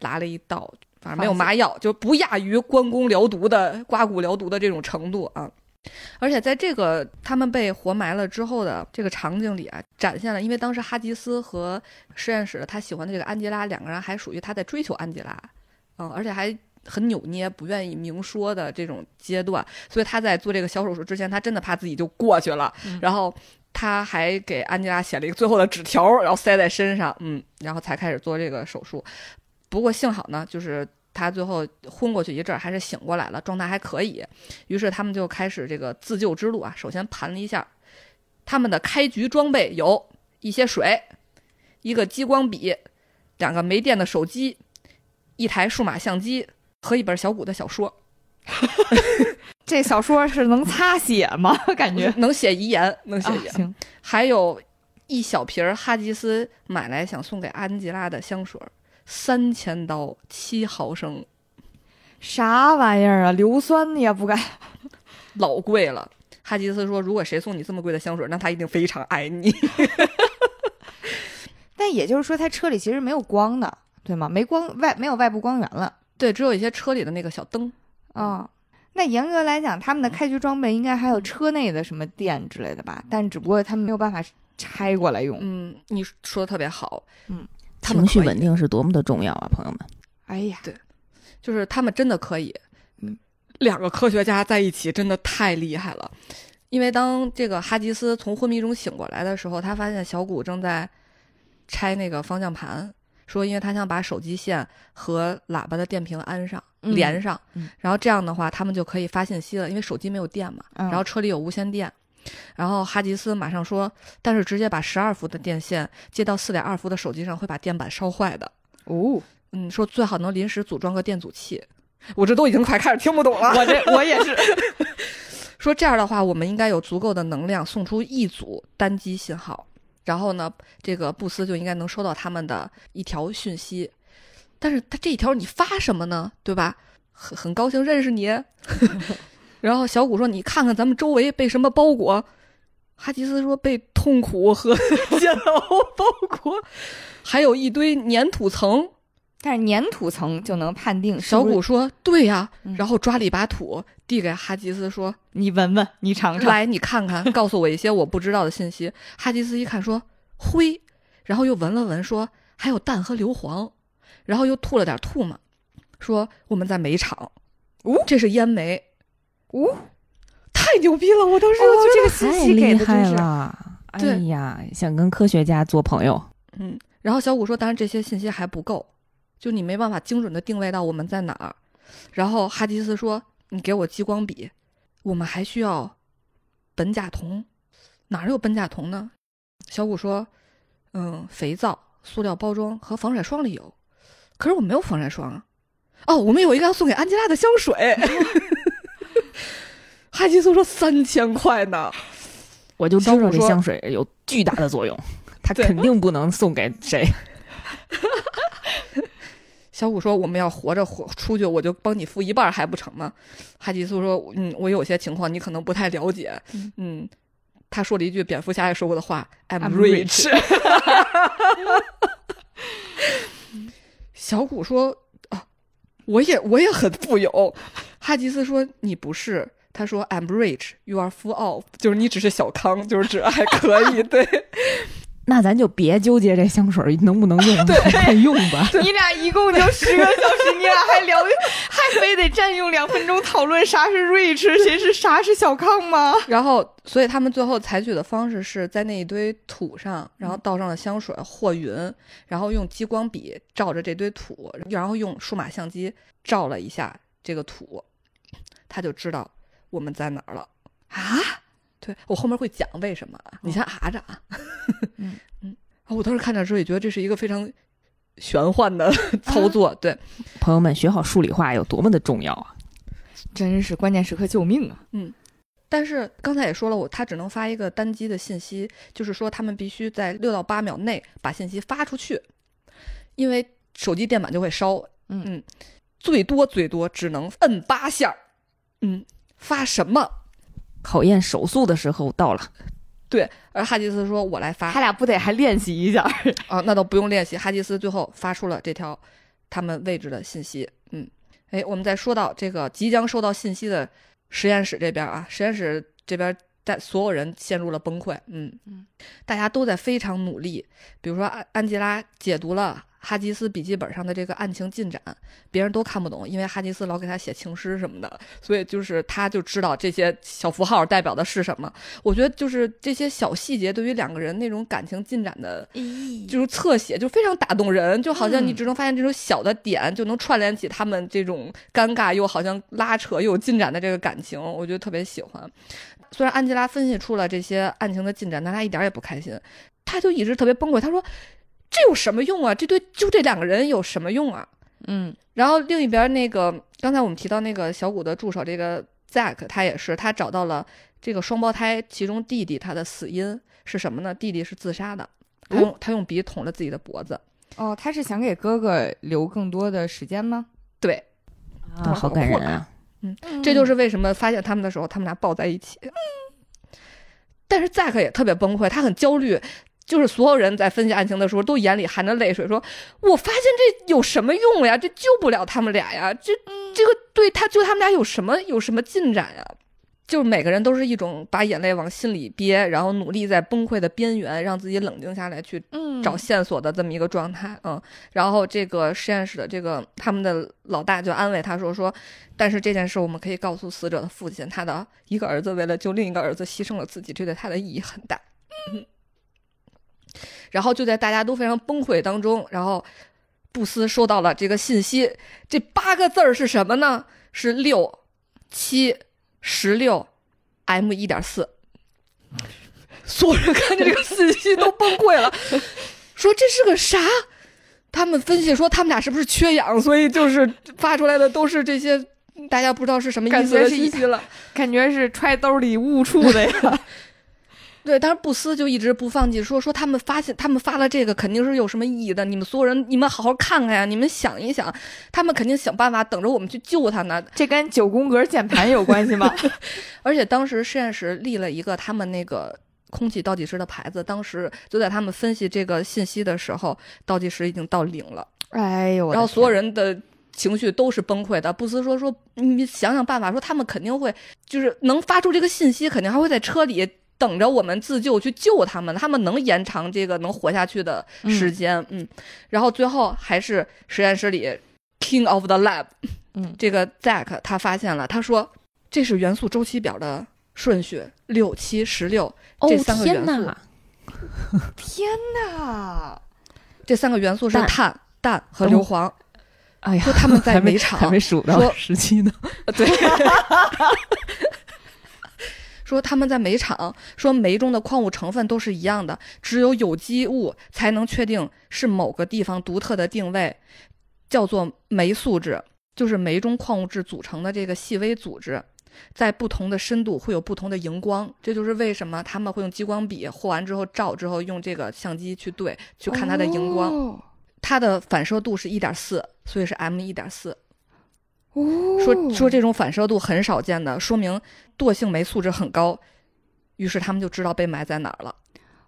拉了一道，反正没有麻药，就不亚于关公疗毒的刮骨疗毒的这种程度啊。而且在这个他们被活埋了之后的这个场景里啊，展现了，因为当时哈吉斯和实验室他喜欢的这个安吉拉两个人还属于他在追求安吉拉，嗯，而且还很扭捏，不愿意明说的这种阶段，所以他在做这个小手术之前，他真的怕自己就过去了，然后他还给安吉拉写了一个最后的纸条，然后塞在身上，嗯，然后才开始做这个手术。不过幸好呢，就是他最后昏过去一阵儿，还是醒过来了，状态还可以。于是他们就开始这个自救之路啊。首先盘了一下他们的开局装备，有一些水、一个激光笔、两个没电的手机、一台数码相机和一本小谷的小说。这小说是能擦血吗？感觉能写遗言，能写啊遗言。行，还有一小瓶儿哈吉斯买来想送给安吉拉的香水儿，三千刀，七毫升，啥玩意儿啊？硫酸你也不敢。老贵了。哈吉斯说：“如果谁送你这么贵的香水，那他一定非常爱你。但也就是说，他车里其实没有光的，对吗？没光外没有外部光源了。”对，只有一些车里的那个小灯。啊、那严格来讲，他们的开局装备应该还有车内的什么电之类的吧？但只不过他们没有办法拆过来用。嗯，你说的特别好。嗯，情绪稳定是多么的重要啊，朋友们。哎呀，对就是他们真的可以。嗯，两个科学家在一起真的太厉害了。因为当这个哈吉斯从昏迷中醒过来的时候，他发现小谷正在拆那个方向盘，说因为他想把手机线和喇叭的电瓶安上、嗯连上，嗯然后这样的话他们就可以发信息了，因为手机没有电嘛，嗯然后车里有无线电。然后哈吉斯马上说，但是直接把十二伏的电线接到四点二伏的手机上会把电板烧坏的。哦，嗯，说最好能临时组装个电阻器。我这都已经快开始听不懂了。我这 我也是。说这样的话，我们应该有足够的能量送出一组单机信号，然后呢，这个布斯就应该能收到他们的一条讯息。但是他这一条你发什么呢？对吧？很很高兴认识你。然后小谷说：“你看看咱们周围被什么包裹？”哈吉斯说：“被痛苦和 煎熬包裹，还有一堆粘土层。”但是粘土层就能判定小谷说：“对呀。嗯然后抓了一把土递给哈吉斯说你闻闻，你尝：“尝。来，你看看，告诉我一些我不知道的信息。”哈吉斯一看说：“灰。”然后又闻了闻说：“还有氮和硫磺。”然后又吐了点吐沫，说：“我们在煤场。”哦这是烟煤，哦，太牛逼了！我当时哦就觉这个信息给的真是。了！哎呀，想跟科学家做朋友，嗯。然后小谷说：“当然这些信息还不够，就你没办法精准的定位到我们在哪儿。”然后哈吉斯说：“你给我激光笔，我们还需要苯甲酮，哪儿有苯甲酮呢？”小谷说：“嗯，肥皂、塑料包装和防晒霜里有，可是我没有防晒霜啊。哦，我们有一个要送给安吉拉的香水。”哈吉斯说：“三千块呢。”我就知道这香水有巨大的作用，他肯定不能送给谁。小谷说：“我们要活着活出去，我就帮你付一半还不成吗？”哈吉斯说：“嗯，我有些情况你可能不太了解。嗯嗯，他说了一句蝙蝠侠也说过的话：‘I'm I'm rich。’小谷说：‘啊，我也我也很富有。’哈吉斯说：‘你不是。’他说：‘I'm rich, you are full of’，就是你只是小康，就是指还可以。对。那咱就别纠结这香水能不能用，快用吧。你俩一共就十个小时，你俩还聊，还非得占用两分钟讨论啥是 rich，谁是啥是小康吗？然后，所以他们最后采取的方式是在那一堆土上，然后倒上了香水和匀，然后用激光笔照着这堆土，然后用数码相机照了一下这个土，他就知道我们在哪儿了。啊，对我后面会讲为什么啊，你先啊着啊。嗯嗯，我当时看的时候也觉得这是一个非常玄幻的操作。对，朋友们，学好数理化有多么的重要啊！真是关键时刻救命啊！嗯但是刚才也说了，我他只能发一个单机的信息，就是说他们必须在六到八秒内把信息发出去，因为手机电板就会烧。嗯嗯，最多最多只能摁八下。嗯，发什么？考验手速的时候到了。对，而哈吉斯说：“我来发。”他俩不得还练习一下？啊，那倒不用练习。哈吉斯最后发出了这条他们位置的信息。嗯，哎，我们再说到这个即将收到信息的实验室这边啊，实验室这边在所有人陷入了崩溃。嗯嗯，大家都在非常努力。比如说安安吉拉解读了哈吉斯笔记本上的这个案情进展，别人都看不懂，因为哈吉斯老给他写情诗什么的，所以就是他就知道这些小符号代表的是什么。我觉得就是这些小细节对于两个人那种感情进展的。就是侧写，就非常打动人，就好像你嗯只能发现这种小的点，就能串联起他们这种尴尬又好像拉扯又有进展的这个感情，我觉得特别喜欢。虽然安吉拉分析出了这些案情的进展，但他一点也不开心，他就一直特别崩溃。他说：“这有什么用啊？这对就这两个人有什么用啊？”嗯然后另一边那个，刚才我们提到那个小谷的助手，这个 Zack，他也是，他找到了这个双胞胎其中弟弟他的死因是什么呢？弟弟是自杀的，他用、他用笔捅了自己的脖子。哦，他是想给哥哥留更多的时间吗？对，啊，好感人啊！嗯这就是为什么发现他们的时候，他们俩抱在一起。嗯但是 Zack 也特别崩溃，他很焦虑。就是所有人在分析案情的时候，都眼里含着泪水，说：“我发现这有什么用呀？这救不了他们俩呀！这这个对他救他们俩有什么有什么进展呀？”就是每个人都是一种把眼泪往心里憋，然后努力在崩溃的边缘让自己冷静下来，去嗯找线索的这么一个状态，嗯，然后这个实验室的这个他们的老大就安慰他说说，但是这件事我们可以告诉死者的父亲，他的一个儿子为了救另一个儿子牺牲了自己，这对他的意义很大。嗯 然后就在大家都非常崩溃当中，然后布斯收到了这个信息，这八个字儿是什么呢？是六七十六 M 一点四。所有人看见这个信息都崩溃了，说这是个啥？他们分析说他们俩是不是缺氧，所以就是发出来的都是这些大家不知道是什么意思的信息了。感觉是揣兜里误触的呀。对，当时布斯就一直不放弃，说说他们发现他们发了这个肯定是有什么意义的，你们所有人你们好好看看呀，你们想一想，他们肯定想办法等着我们去救他呢。这跟九宫格键盘有关系吗？而且当时实验室立了一个他们那个空气倒计时的牌子，当时就在他们分析这个信息的时候，倒计时已经到零了，哎呦，然后所有人的。情绪都是崩溃的。布斯说：“说你想想办法，说他们肯定会，就是能发出这个信息，肯定还会在车里等着我们自救去救他们，他们能延长这个能活下去的时间。嗯然后最后还是实验室里 King of the Lab，嗯这个 Zack 他发现了，他说这是元素周期表的顺序，六七十六哦这三个元素，天哪！天哪！这三个元素是碳、氮和哦煤黄。哎呀，说他们在煤场还没数到十七呢。对，说他们在煤场，说煤中的矿物成分都是一样的，只有有机物才能确定是某个地方独特的定位，叫做煤素质，就是煤中矿物质组成的这个细微组织。在不同的深度会有不同的荧光，这就是为什么他们会用激光笔和完之后照之后用这个相机去对去看它的荧光。哦它的反射度是一点四，所以是 M 一点四。哦说说这种反射度很少见的，说明惰性酶素质很高，于是他们就知道被埋在哪儿了。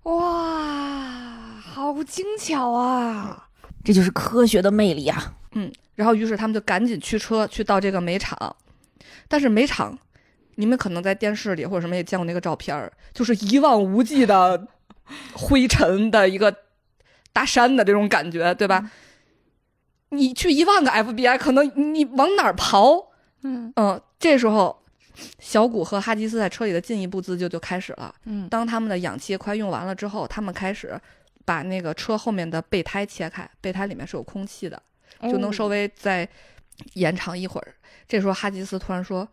哇，好精巧啊！这就是科学的魅力啊！嗯，然后于是他们就赶紧驱车去到这个煤场，但是煤场，你们可能在电视里或者什么也见过那个照片儿，就是一望无际的灰尘的一个大山的这种感觉，对吧？你去一万个 FBI，可能你往哪儿刨？嗯嗯，这时候小谷和哈吉斯在车里的进一步自救就开始了。嗯当他们的氧气快用完了之后，他们开始把那个车后面的备胎切开，备胎里面是有空气的，就能稍微再延长一会儿。这时候哈吉斯突然说：“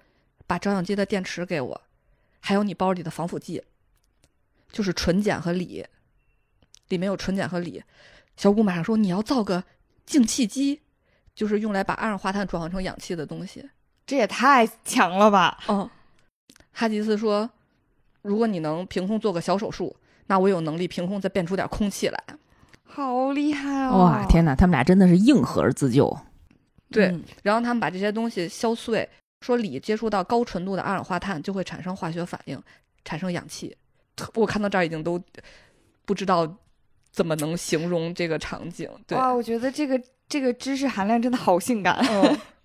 把照相机的电池给我，还有你包里的防腐剂，就是纯碱和锂，里面有纯碱和锂。”小谷马上说：“你要造个净气机，就是用来把二氧化碳转换成氧气的东西。”这也太强了吧！嗯，哈吉斯说：“如果你能凭空做个小手术，那我有能力凭空再变出点空气来。好厉害哦！哇，天哪，他们俩真的是硬核自救。对嗯然后他们把这些东西削碎，说锂接触到高纯度的二氧化碳就会产生化学反应，产生氧气。我看到这儿已经都不知道怎么能形容这个场景。对，哇，我觉得这个这个知识含量真的好性感。嗯。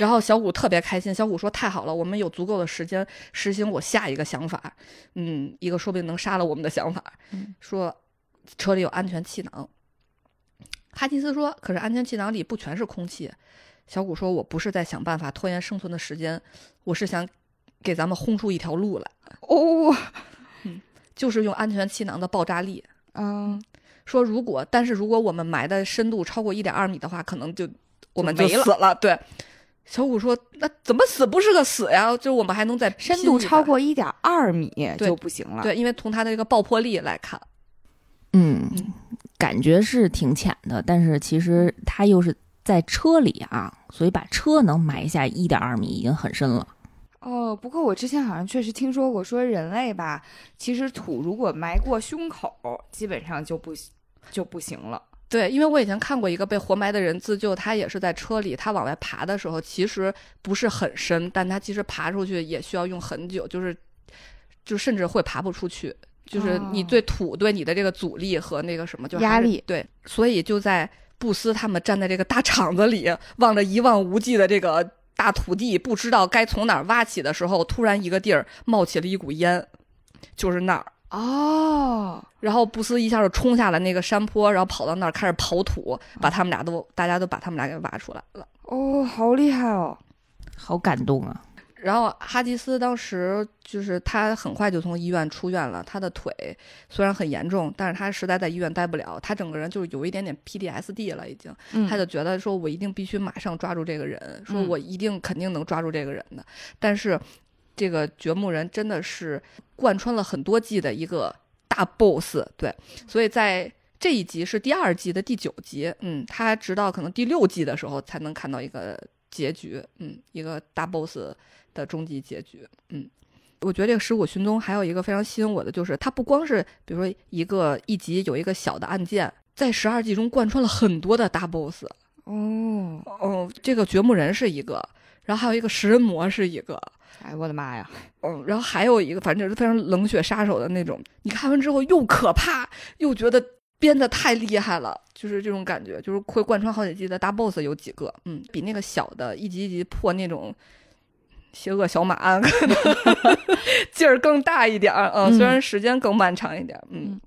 然后小谷特别开心，小谷说：“太好了，我们有足够的时间实行我下一个想法，嗯，一个说不定能杀了我们的想法。嗯说车里有安全气囊。”哈迪斯说：“可是安全气囊里不全是空气。”小谷说：“我不是在想办法拖延生存的时间，我是想给咱们轰出一条路来，哦，嗯就是用安全气囊的爆炸力。嗯，说如果，但是如果我们埋的深度超过一点二米的话，可能就我们就死了。对，小五说：“那怎么死不是个死呀？就我们还能再深度超过一点二米就不行了。对，因为从它的这个爆破力来看，嗯嗯，感觉是挺浅的，但是其实它又是在车里啊，所以把车能埋下一点二米已经很深了。哦，不过我之前好像确实听说过，说人类吧，其实土如果埋过胸口，基本上就不就不行了。对，因为我以前看过一个被活埋的人自救，他也是在车里，他往外爬的时候其实不是很深，但他其实爬出去也需要用很久，就是就甚至会爬不出去。就是你哦对土对你的这个阻力和那个什么，就是压力对，所以就在布斯他们站在这个大场子里，望着一望无际的这个大土地，不知道该从哪儿挖起的时候，突然一个地儿冒起了一股烟，就是那儿。哦，然后布斯一下就冲下了那个山坡，然后跑到那儿开始刨土，把他们俩都大家都把他们俩给挖出来了。哦，好厉害哦！好感动啊！然后哈吉斯当时就是他很快就从医院出院了，他的腿虽然很严重，但是他实在在医院待不了，他整个人就是有一点点 PDSD 了，已经，嗯他就觉得说我一定必须马上抓住这个人，说嗯我一定肯定能抓住这个人的。但是这个掘墓人真的是贯穿了很多季的一个大 boss，对，所以在。这一集是第二季的第九集，嗯，他直到可能第六季的时候才能看到一个结局，嗯，一个大 boss 的终极结局。嗯，我觉得这个《尸骨寻踪》还有一个非常吸引我的，就是它不光是比如说一个一集有一个小的案件，在十二季中贯穿了很多的大 boss。哦，哦，这个掘墓人是一个，然后还有一个食人魔是一个，哎，我的妈呀！嗯，然后还有一个，反正就是非常冷血杀手的那种。你看完之后又可怕，又觉得编的太厉害了，就是这种感觉，就是会贯穿好几季的大 boss 有几个，嗯，比那个小的一集一集破那种邪恶小马案可能 劲儿更大一点儿，嗯，虽然时间更漫长一点，嗯。嗯，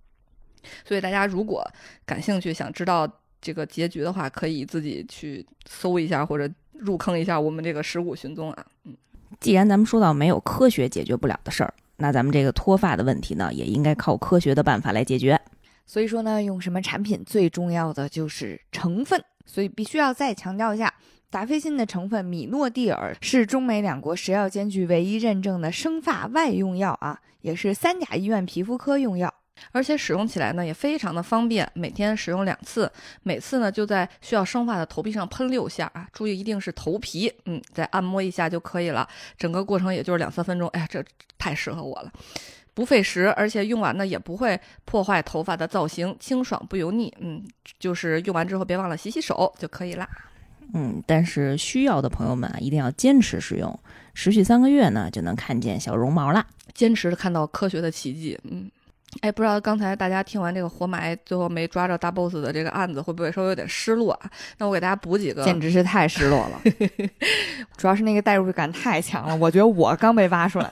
所以大家如果感兴趣，想知道这个结局的话，可以自己去搜一下或者入坑一下我们这个尸骨寻踪啊，嗯。既然咱们说到没有科学解决不了的事儿，那咱们这个脱发的问题呢，也应该靠科学的办法来解决。所以说呢，用什么产品最重要的就是成分，所以必须要再强调一下，达霏欣的成分米诺地尔是中美两国食药监局唯一认证的生发外用药啊，也是三甲医院皮肤科用药。而且使用起来呢也非常的方便，每天使用两次，每次呢就在需要生发的头皮上喷六下啊，注意一定是头皮，嗯，再按摩一下就可以了，整个过程也就是两三分钟，哎呀，这太适合我了。不费时，而且用完呢也不会破坏头发的造型，清爽不油腻。嗯，就是用完之后别忘了洗洗手就可以啦。嗯，但是需要的朋友们啊，一定要坚持使用，持续三个月呢，就能看见小绒毛啦。坚持看到科学的奇迹。嗯，哎，不知道刚才大家听完这个活埋最后没抓着大 boss 的这个案子，会不会稍微有点失落啊？那我给大家补几个，简直是太失落了，主要是那个代入感太强了，我觉得我刚被挖出来。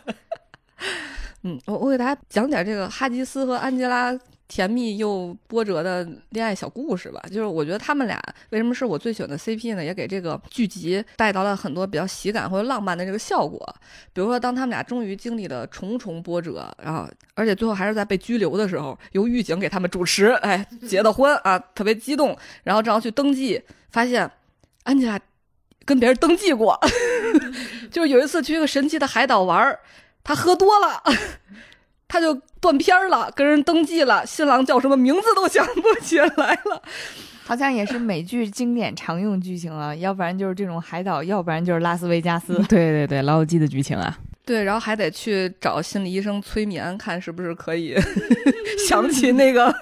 嗯，我我给大家讲点这个哈吉斯和安吉拉甜蜜又波折的恋爱小故事吧。就是我觉得他们俩为什么是我最喜欢的 CP 呢？也给这个剧集带到了很多比较喜感或者浪漫的这个效果。比如说，当他们俩终于经历了重重波折，然后而且最后还是在被拘留的时候，由狱警给他们主持，哎，结的婚啊，特别激动，然后正要去登记，发现安吉拉跟别人登记过，就是有一次去一个神奇的海岛玩，他喝多了，他就断片了，跟人登记了，新郎叫什么名字都想不起来了。好像也是美剧经典常用剧情啊，要不然就是这种海岛，要不然就是拉斯维加斯。对对对，老友记的剧情啊。对，然后还得去找心理医生催眠，看是不是可以 想起那个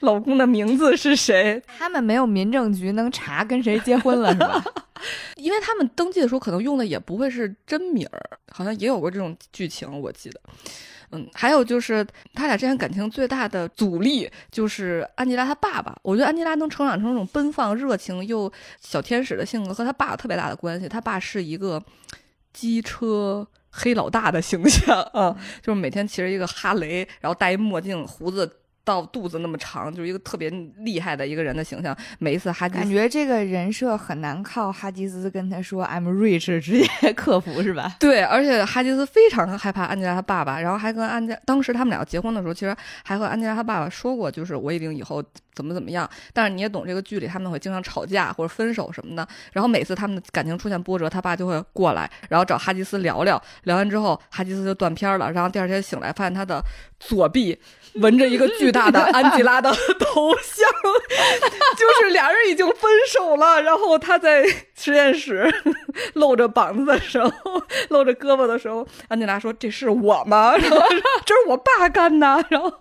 老公的名字是谁。他们没有民政局能查跟谁结婚了是吧？因为他们登记的时候可能用的也不会是真名儿，好像也有过这种剧情，我记得。嗯，还有就是他俩之间感情最大的阻力就是安吉拉他爸爸。我觉得安吉拉能成长成那种奔放、热情又小天使的性格，和他爸有特别大的关系。他爸是一个机车黑老大的形象啊，就是每天骑着一个哈雷，然后戴一墨镜，胡子到肚子那么长，就是一个特别厉害的一个人的形象。每一次哈吉感觉这个人设很难靠哈吉斯跟他说 I'm rich 直接 克服是吧？对，而且哈吉斯非常害怕安吉拉他爸爸，然后还跟安吉，当时他们俩结婚的时候，其实还和安吉拉他爸爸说过，就是我一定以后怎么怎么样。但是你也懂这个剧里他们会经常吵架或者分手什么的，然后每次他们的感情出现波折，他爸就会过来，然后找哈吉斯聊聊，聊完之后哈吉斯就断片了，然后第二天醒来发现他的左臂纹着一个巨大的 安吉拉的头像，就是俩人已经分手了，然后他在实验室露着膀子的时候，露着胳膊的时候，安吉拉说：“这是我吗？”然后这是我爸干的。然后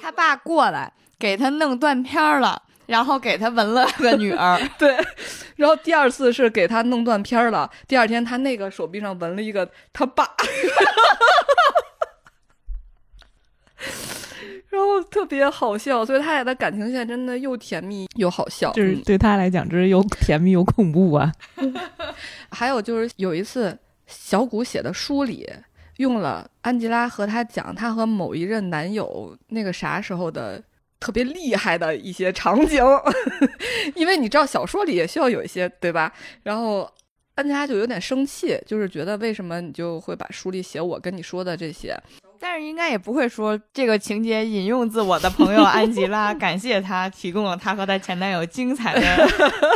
他爸过来给他弄断片了，然后给他纹了个女儿。对，然后第二次是给他弄断片儿了，第二天他那个手臂上纹了一个他爸。然后特别好笑，所以他俩的感情线真的又甜蜜又好笑，就是嗯对他来讲，这是又甜蜜又恐怖啊。还有就是有一次小谷写的书里用了安吉拉和他讲她和某一任男友那个啥时候的特别厉害的一些场景，因为你知道小说里也需要有一些对吧？然后安吉拉就有点生气，就是觉得为什么你就会把书里写我跟你说的这些，但是应该也不会说这个情节引用自我的朋友安吉拉，感谢她提供了她和她前男友精彩的。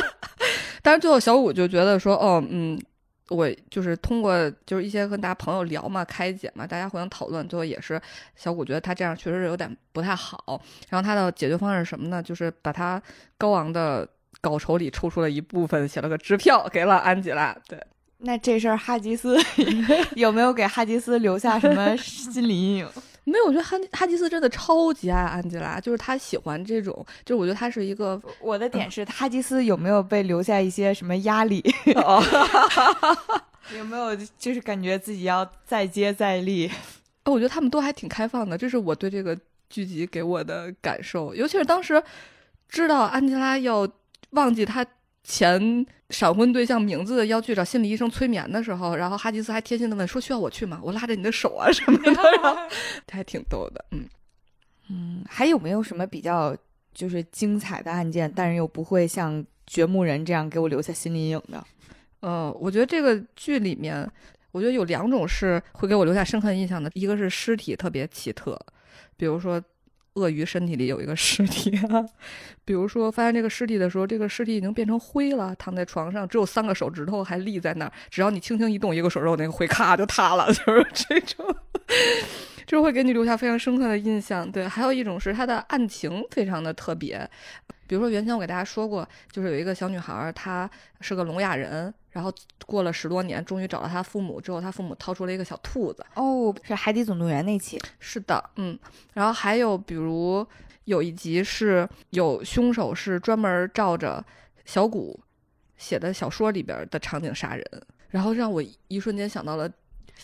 但是最后小五就觉得说，哦，嗯，我就是通过就是一些跟大家朋友聊嘛，开解嘛，大家互相讨论，最后也是小五觉得他这样确实是有点不太好。然后他的解决方案是什么呢？就是把他高昂的稿酬里抽出了一部分，写了个支票给了安吉拉。对，那这事儿哈吉斯 有没有给哈吉斯留下什么 心理阴影？没有，我觉得哈哈吉斯真的超级爱安吉拉，就是他喜欢这种，就是我觉得他是一个我的点是，哈吉斯有没有被留下一些什么压力？哦，有没有就是感觉自己要再接再厉？我觉得他们都还挺开放的，这是我对这个剧集给我的感受。尤其是当时知道安吉拉要忘记她前闪婚对象名字，要去找心理医生催眠的时候，然后哈吉斯还贴心的问说：“需要我去吗？我拉着你的手啊什么的。”然后还挺逗的，嗯。嗯，还有没有什么比较就是精彩的案件，但是又不会像《掘墓人》这样给我留下心理阴影的？嗯，我觉得这个剧里面，我觉得有两种是会给我留下深刻印象的，一个是尸体特别奇特，比如说鳄鱼身体里有一个尸体啊，比如说发现这个尸体的时候，这个尸体已经变成灰了，躺在床上，只有三个手指头还立在那儿，只要你轻轻一动一个手指头，那个灰咔就塌了，就是这种。就会给你留下非常深刻的印象，对。还有一种是它的案情非常的特别，比如说原先我给大家说过，就是有一个小女孩，她是个聋哑人，然后过了十多年，终于找到他父母之后，他父母掏出了一个小兔子。哦，是《海底总动员》那期。是的，嗯。然后还有比如有一集是有凶手是专门照着小谷写的小说里边的场景杀人，然后让我一瞬间想到了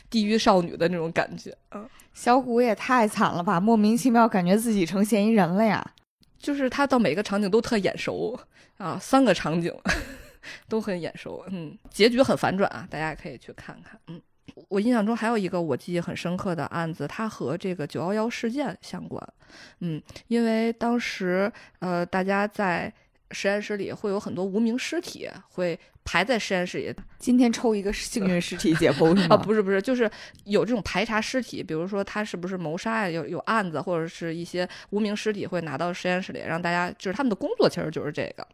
地狱少女的那种感觉，嗯。小谷也太惨了吧！莫名其妙感觉自己成嫌疑人了呀。就是他到每个场景都特眼熟啊，三个场景都很眼熟，嗯，结局很反转啊，大家可以去看看，嗯。我印象中还有一个我记忆很深刻的案子，它和这个九幺幺事件相关。嗯，因为当时呃，大家在实验室里会有很多无名尸体会排在实验室里今天抽一个幸运尸体解剖是啊，不是不是，就是有这种排查尸体，比如说他是不是谋杀呀，有有案子或者是一些无名尸体会拿到实验室里，让大家就是他们的工作其实就是这个。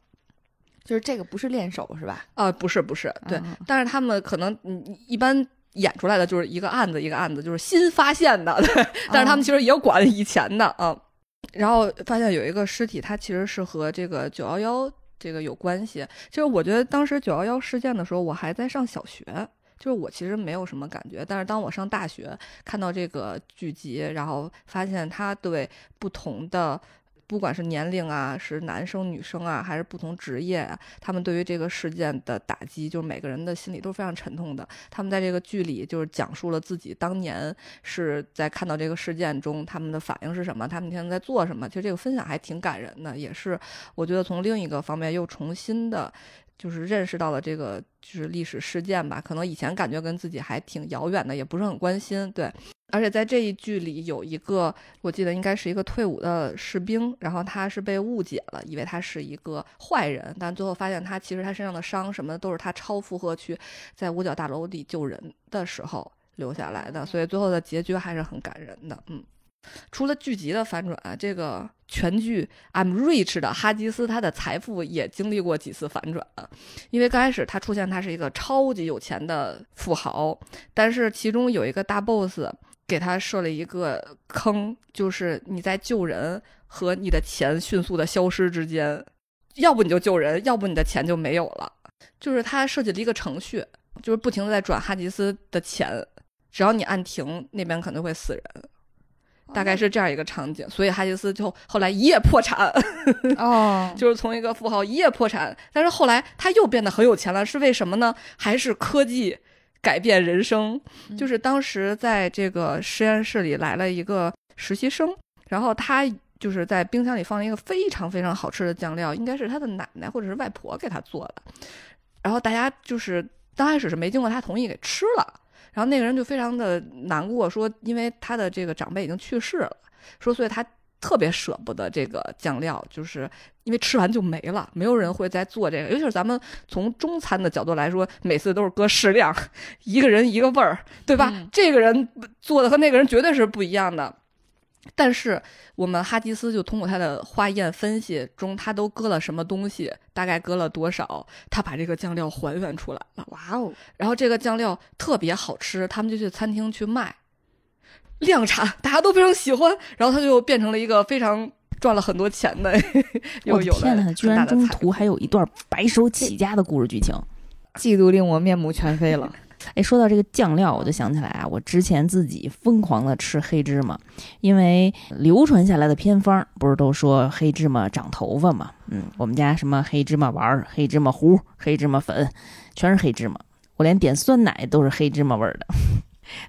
就是这个不是练手是吧？啊，不是不是，对，嗯但是他们可能嗯一般演出来的就是一个案子一个案子，就是新发现的，对，但是他们其实也管以前的啊。然后发现有一个尸体，它其实是和这个九幺幺这个有关系。就是我觉得当时九幺幺事件的时候，我还在上小学。就是我其实没有什么感觉，但是当我上大学看到这个剧集，然后发现它对不同的不管是年龄啊，是男生女生啊，还是不同职业啊，他们对于这个事件的打击，就是每个人的心里都是非常沉痛的。他们在这个剧里就是讲述了自己当年是在看到这个事件中，他们的反应是什么，他们现在在做什么。其实这个分享还挺感人的，也是我觉得从另一个方面又重新的。就是认识到了这个就是历史事件吧，可能以前感觉跟自己还挺遥远的，也不是很关心，对。而且在这一剧里有一个，我记得应该是一个退伍的士兵，然后他是被误解了，以为他是一个坏人，但最后发现他其实他身上的伤什么的都是他超负荷去在五角大楼里救人的时候留下来的，所以最后的结局还是很感人的，嗯。除了剧集的反转，这个全剧 I'm Rich 的哈吉斯，他的财富也经历过几次反转。因为刚开始他出现，他是一个超级有钱的富豪，但是其中有一个大 boss 给他设了一个坑，就是你在救人和你的钱迅速的消失之间，要不你就救人，要不你的钱就没有了。就是他设计了一个程序，就是不停的在转哈吉斯的钱，只要你按停，那边可能会死人。大概是这样一个场景，所以哈吉斯就后来一夜破产，哦，就是从一个富豪一夜破产，但是后来他又变得很有钱了，是为什么呢？还是科技改变人生？就是当时在这个实验室里来了一个实习生，然后他就是在冰箱里放了一个非常非常好吃的酱料，应该是他的奶奶或者是外婆给他做的，然后大家就是刚开始是没经过他同意给吃了。然后那个人就非常的难过，说因为他的这个长辈已经去世了，说所以他特别舍不得这个酱料，就是因为吃完就没了，没有人会再做这个。尤其是咱们从中餐的角度来说，每次都是搁适量，一个人一个味儿，对吧？嗯这个人做的和那个人绝对是不一样的。但是我们哈吉斯就通过他的化验分析中，他都搁了什么东西，大概搁了多少，他把这个酱料还原出来了。哇哦，然后这个酱料特别好吃，他们就去餐厅去卖，量产，大家都非常喜欢。然后他就变成了一个非常赚了很多钱的，我的又有了天呐，居然中途还有一段白手起家的故事剧情。嫉妒令我面目全非了。哎，说到这个酱料，我就想起来啊，我之前自己疯狂的吃黑芝麻，因为流传下来的偏方不是都说黑芝麻长头发嘛？嗯，我们家什么黑芝麻丸儿、黑芝麻糊、黑芝麻粉，全是黑芝麻。我连点酸奶都是黑芝麻味儿的，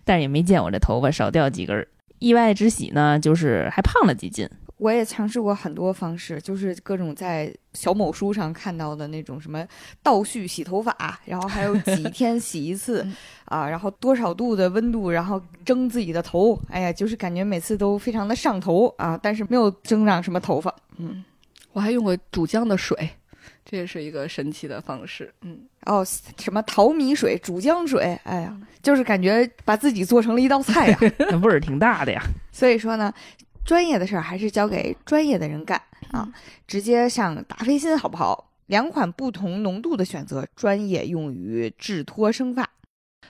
但是也没见我这头发少掉几根儿。意外之喜呢，就是还胖了几斤。我也尝试过很多方式，就是各种在小某书上看到的那种什么倒叙洗头发，然后还有几 天洗一次嗯啊，然后多少度的温度，然后蒸自己的头，哎呀，就是感觉每次都非常的上头啊，但是没有增长什么头发。嗯，我还用过煮姜的水，这也是一个神奇的方式。嗯，哦，什么淘米水、煮浆水，哎呀，就是感觉把自己做成了一道菜呀。那味儿挺大的呀。所以说呢，专业的事儿还是交给专业的人干啊，直接上达霏欣好不好？两款不同浓度的选择，专业用于治脱生发。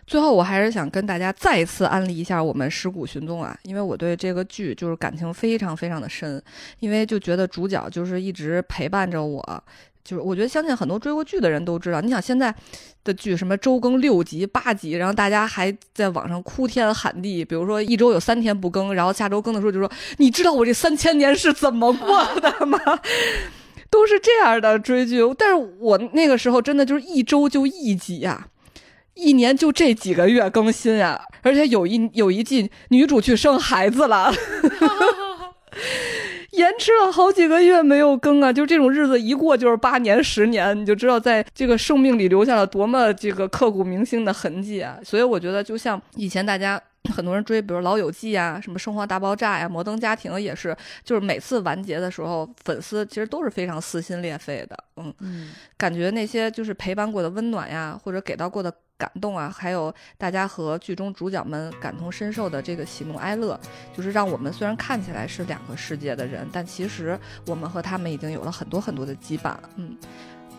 最后我还是想跟大家再次安利一下我们《尸骨寻踪》啊，因为我对这个剧就是感情非常非常的深，因为就觉得主角就是一直陪伴着我。就是我觉得相信很多追过剧的人都知道，你想现在的剧什么周更六集八集，然后大家还在网上哭天喊地，比如说一周有三天不更，然后下周更的时候就说你知道我这三千年是怎么过的吗？都是这样的追剧，但是我那个时候真的就是一周就一集呀、一年就这几个月更新啊，而且有一有一季女主去生孩子了，延迟了好几个月没有更啊，就这种日子一过就是八年十年，你就知道在这个生命里留下了多么这个刻骨铭心的痕迹啊。所以我觉得，就像以前大家。很多人追，比如《老友记》啊，什么《生活大爆炸》呀，《摩登家庭》也是，就是每次完结的时候，粉丝其实都是非常撕心裂肺的，嗯嗯，感觉那些就是陪伴过的温暖呀，或者给到过的感动啊，还有大家和剧中主角们感同身受的这个喜怒哀乐，就是让我们虽然看起来是两个世界的人，但其实我们和他们已经有了很多很多的羁绊，嗯。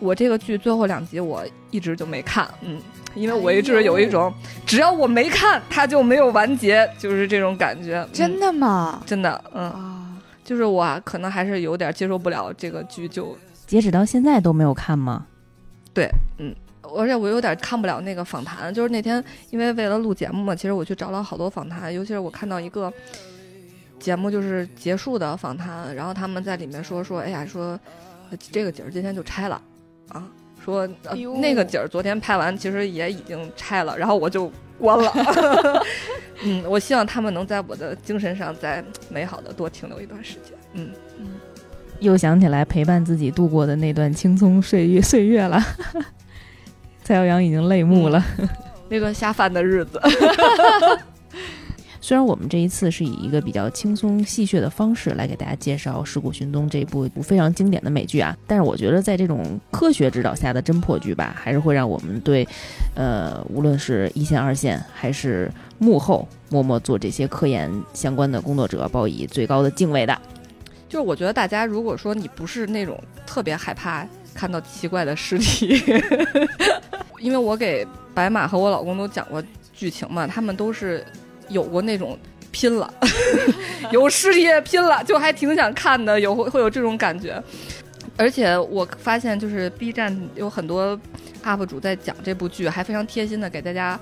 我这个剧最后两集我一直就没看，嗯，因为我一直有一种，只要我没看，它就没有完结，就是这种感觉。真的吗？真的，嗯，就是我可能还是有点接受不了这个剧，就截止到现在都没有看吗？对，嗯，而且我有点看不了那个访谈，就是那天因为为了录节目嘛，其实我去找了好多访谈，尤其是我看到一个节目就是结束的访谈，然后他们在里面说说，哎呀，说这个景儿今天就拆了。啊，说那个景儿昨天拍完，其实也已经拆了，然后我就关了。嗯，我希望他们能在我的精神上再美好的多停留一段时间。嗯嗯，又想起来陪伴自己度过的那段青葱岁月岁月了。蔡耀阳已经泪目了，那段下饭的日子。虽然我们这一次是以一个比较轻松戏谑的方式来给大家介绍《尸骨寻踪》这部非常经典的美剧啊，但是我觉得在这种科学指导下的侦破剧吧，还是会让我们对，呃，无论是一线、二线还是幕后默默做这些科研相关的工作者，报以最高的敬畏的。就是我觉得大家如果说你不是那种特别害怕看到奇怪的尸体，因为我给白马和我老公都讲过剧情嘛，他们都是。有过那种拼了，有事业拼了，就还挺想看的，有会有这种感觉。而且我发现，就是 B 站有很多 UP 主在讲这部剧，还非常贴心的给大家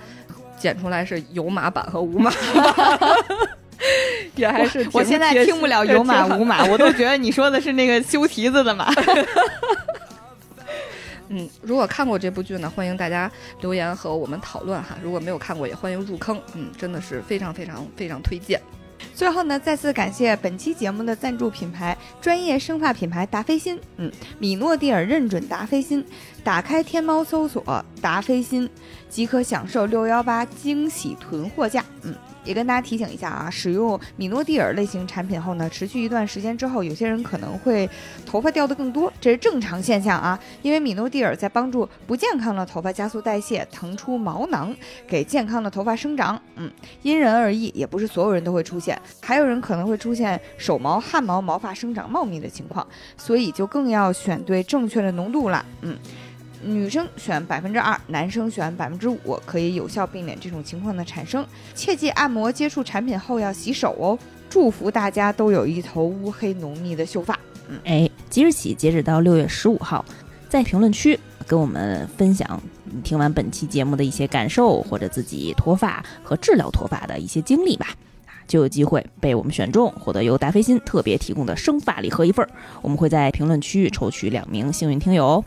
剪出来是有码版和无码，也还是我现在听不了有马无马，我都觉得你说的是那个修蹄子的码。嗯，如果看过这部剧呢，欢迎大家留言和我们讨论哈。如果没有看过，也欢迎入坑。嗯，真的是非常非常非常推荐。最后呢，再次感谢本期节目的赞助品牌——专业生发品牌达霏欣。嗯，米诺地尔认准达霏欣，打开天猫搜索达霏欣，即可享受六幺八惊喜囤货价。嗯。也跟大家提醒一下啊，使用米诺地尔类型产品后呢，持续一段时间之后，有些人可能会头发掉的更多，这是正常现象啊。因为米诺地尔在帮助不健康的头发加速代谢，腾出毛囊，给健康的头发生长。嗯，因人而异，也不是所有人都会出现，还有人可能会出现手毛、汗毛、毛发生长茂密的情况，所以就更要选对正确的浓度了。嗯。女生选百分之二，男生选百分之五，可以有效避免这种情况的产生。切记按摩接触产品后要洗手哦。祝福大家都有一头乌黑浓密的秀发。嗯，哎，即日起截止到六月十五号，在评论区跟我们分享你听完本期节目的一些感受，或者自己脱发和治疗脱发的一些经历吧，就有机会被我们选中，获得由达霏欣特别提供的生发礼盒一份儿。我们会在评论区抽取两名幸运听友哦。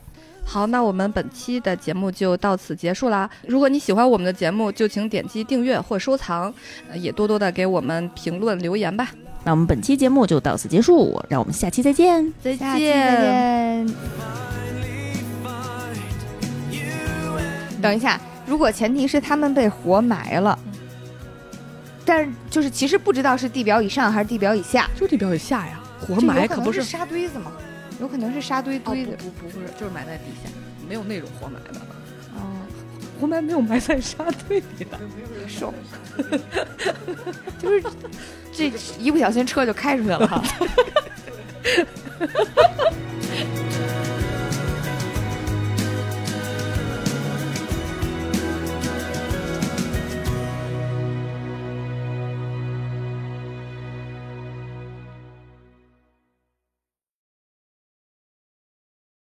好，那我们本期的节目就到此结束啦。如果你喜欢我们的节目，就请点击订阅或收藏，也多多的给我们评论留言吧。那我们本期节目就到此结束，让我们下期再见，再见，再见。等一下，如果前提是他们被活埋了，但是就是其实不知道是地表以上还是地表以下，就地表以下呀，活埋可不是沙堆子吗？有可能是沙堆堆的，不不不是，就是埋在地下，没有那种活埋的。哦，活埋没有埋在沙堆里的，爽，就是这一不小心车就开出去了哈。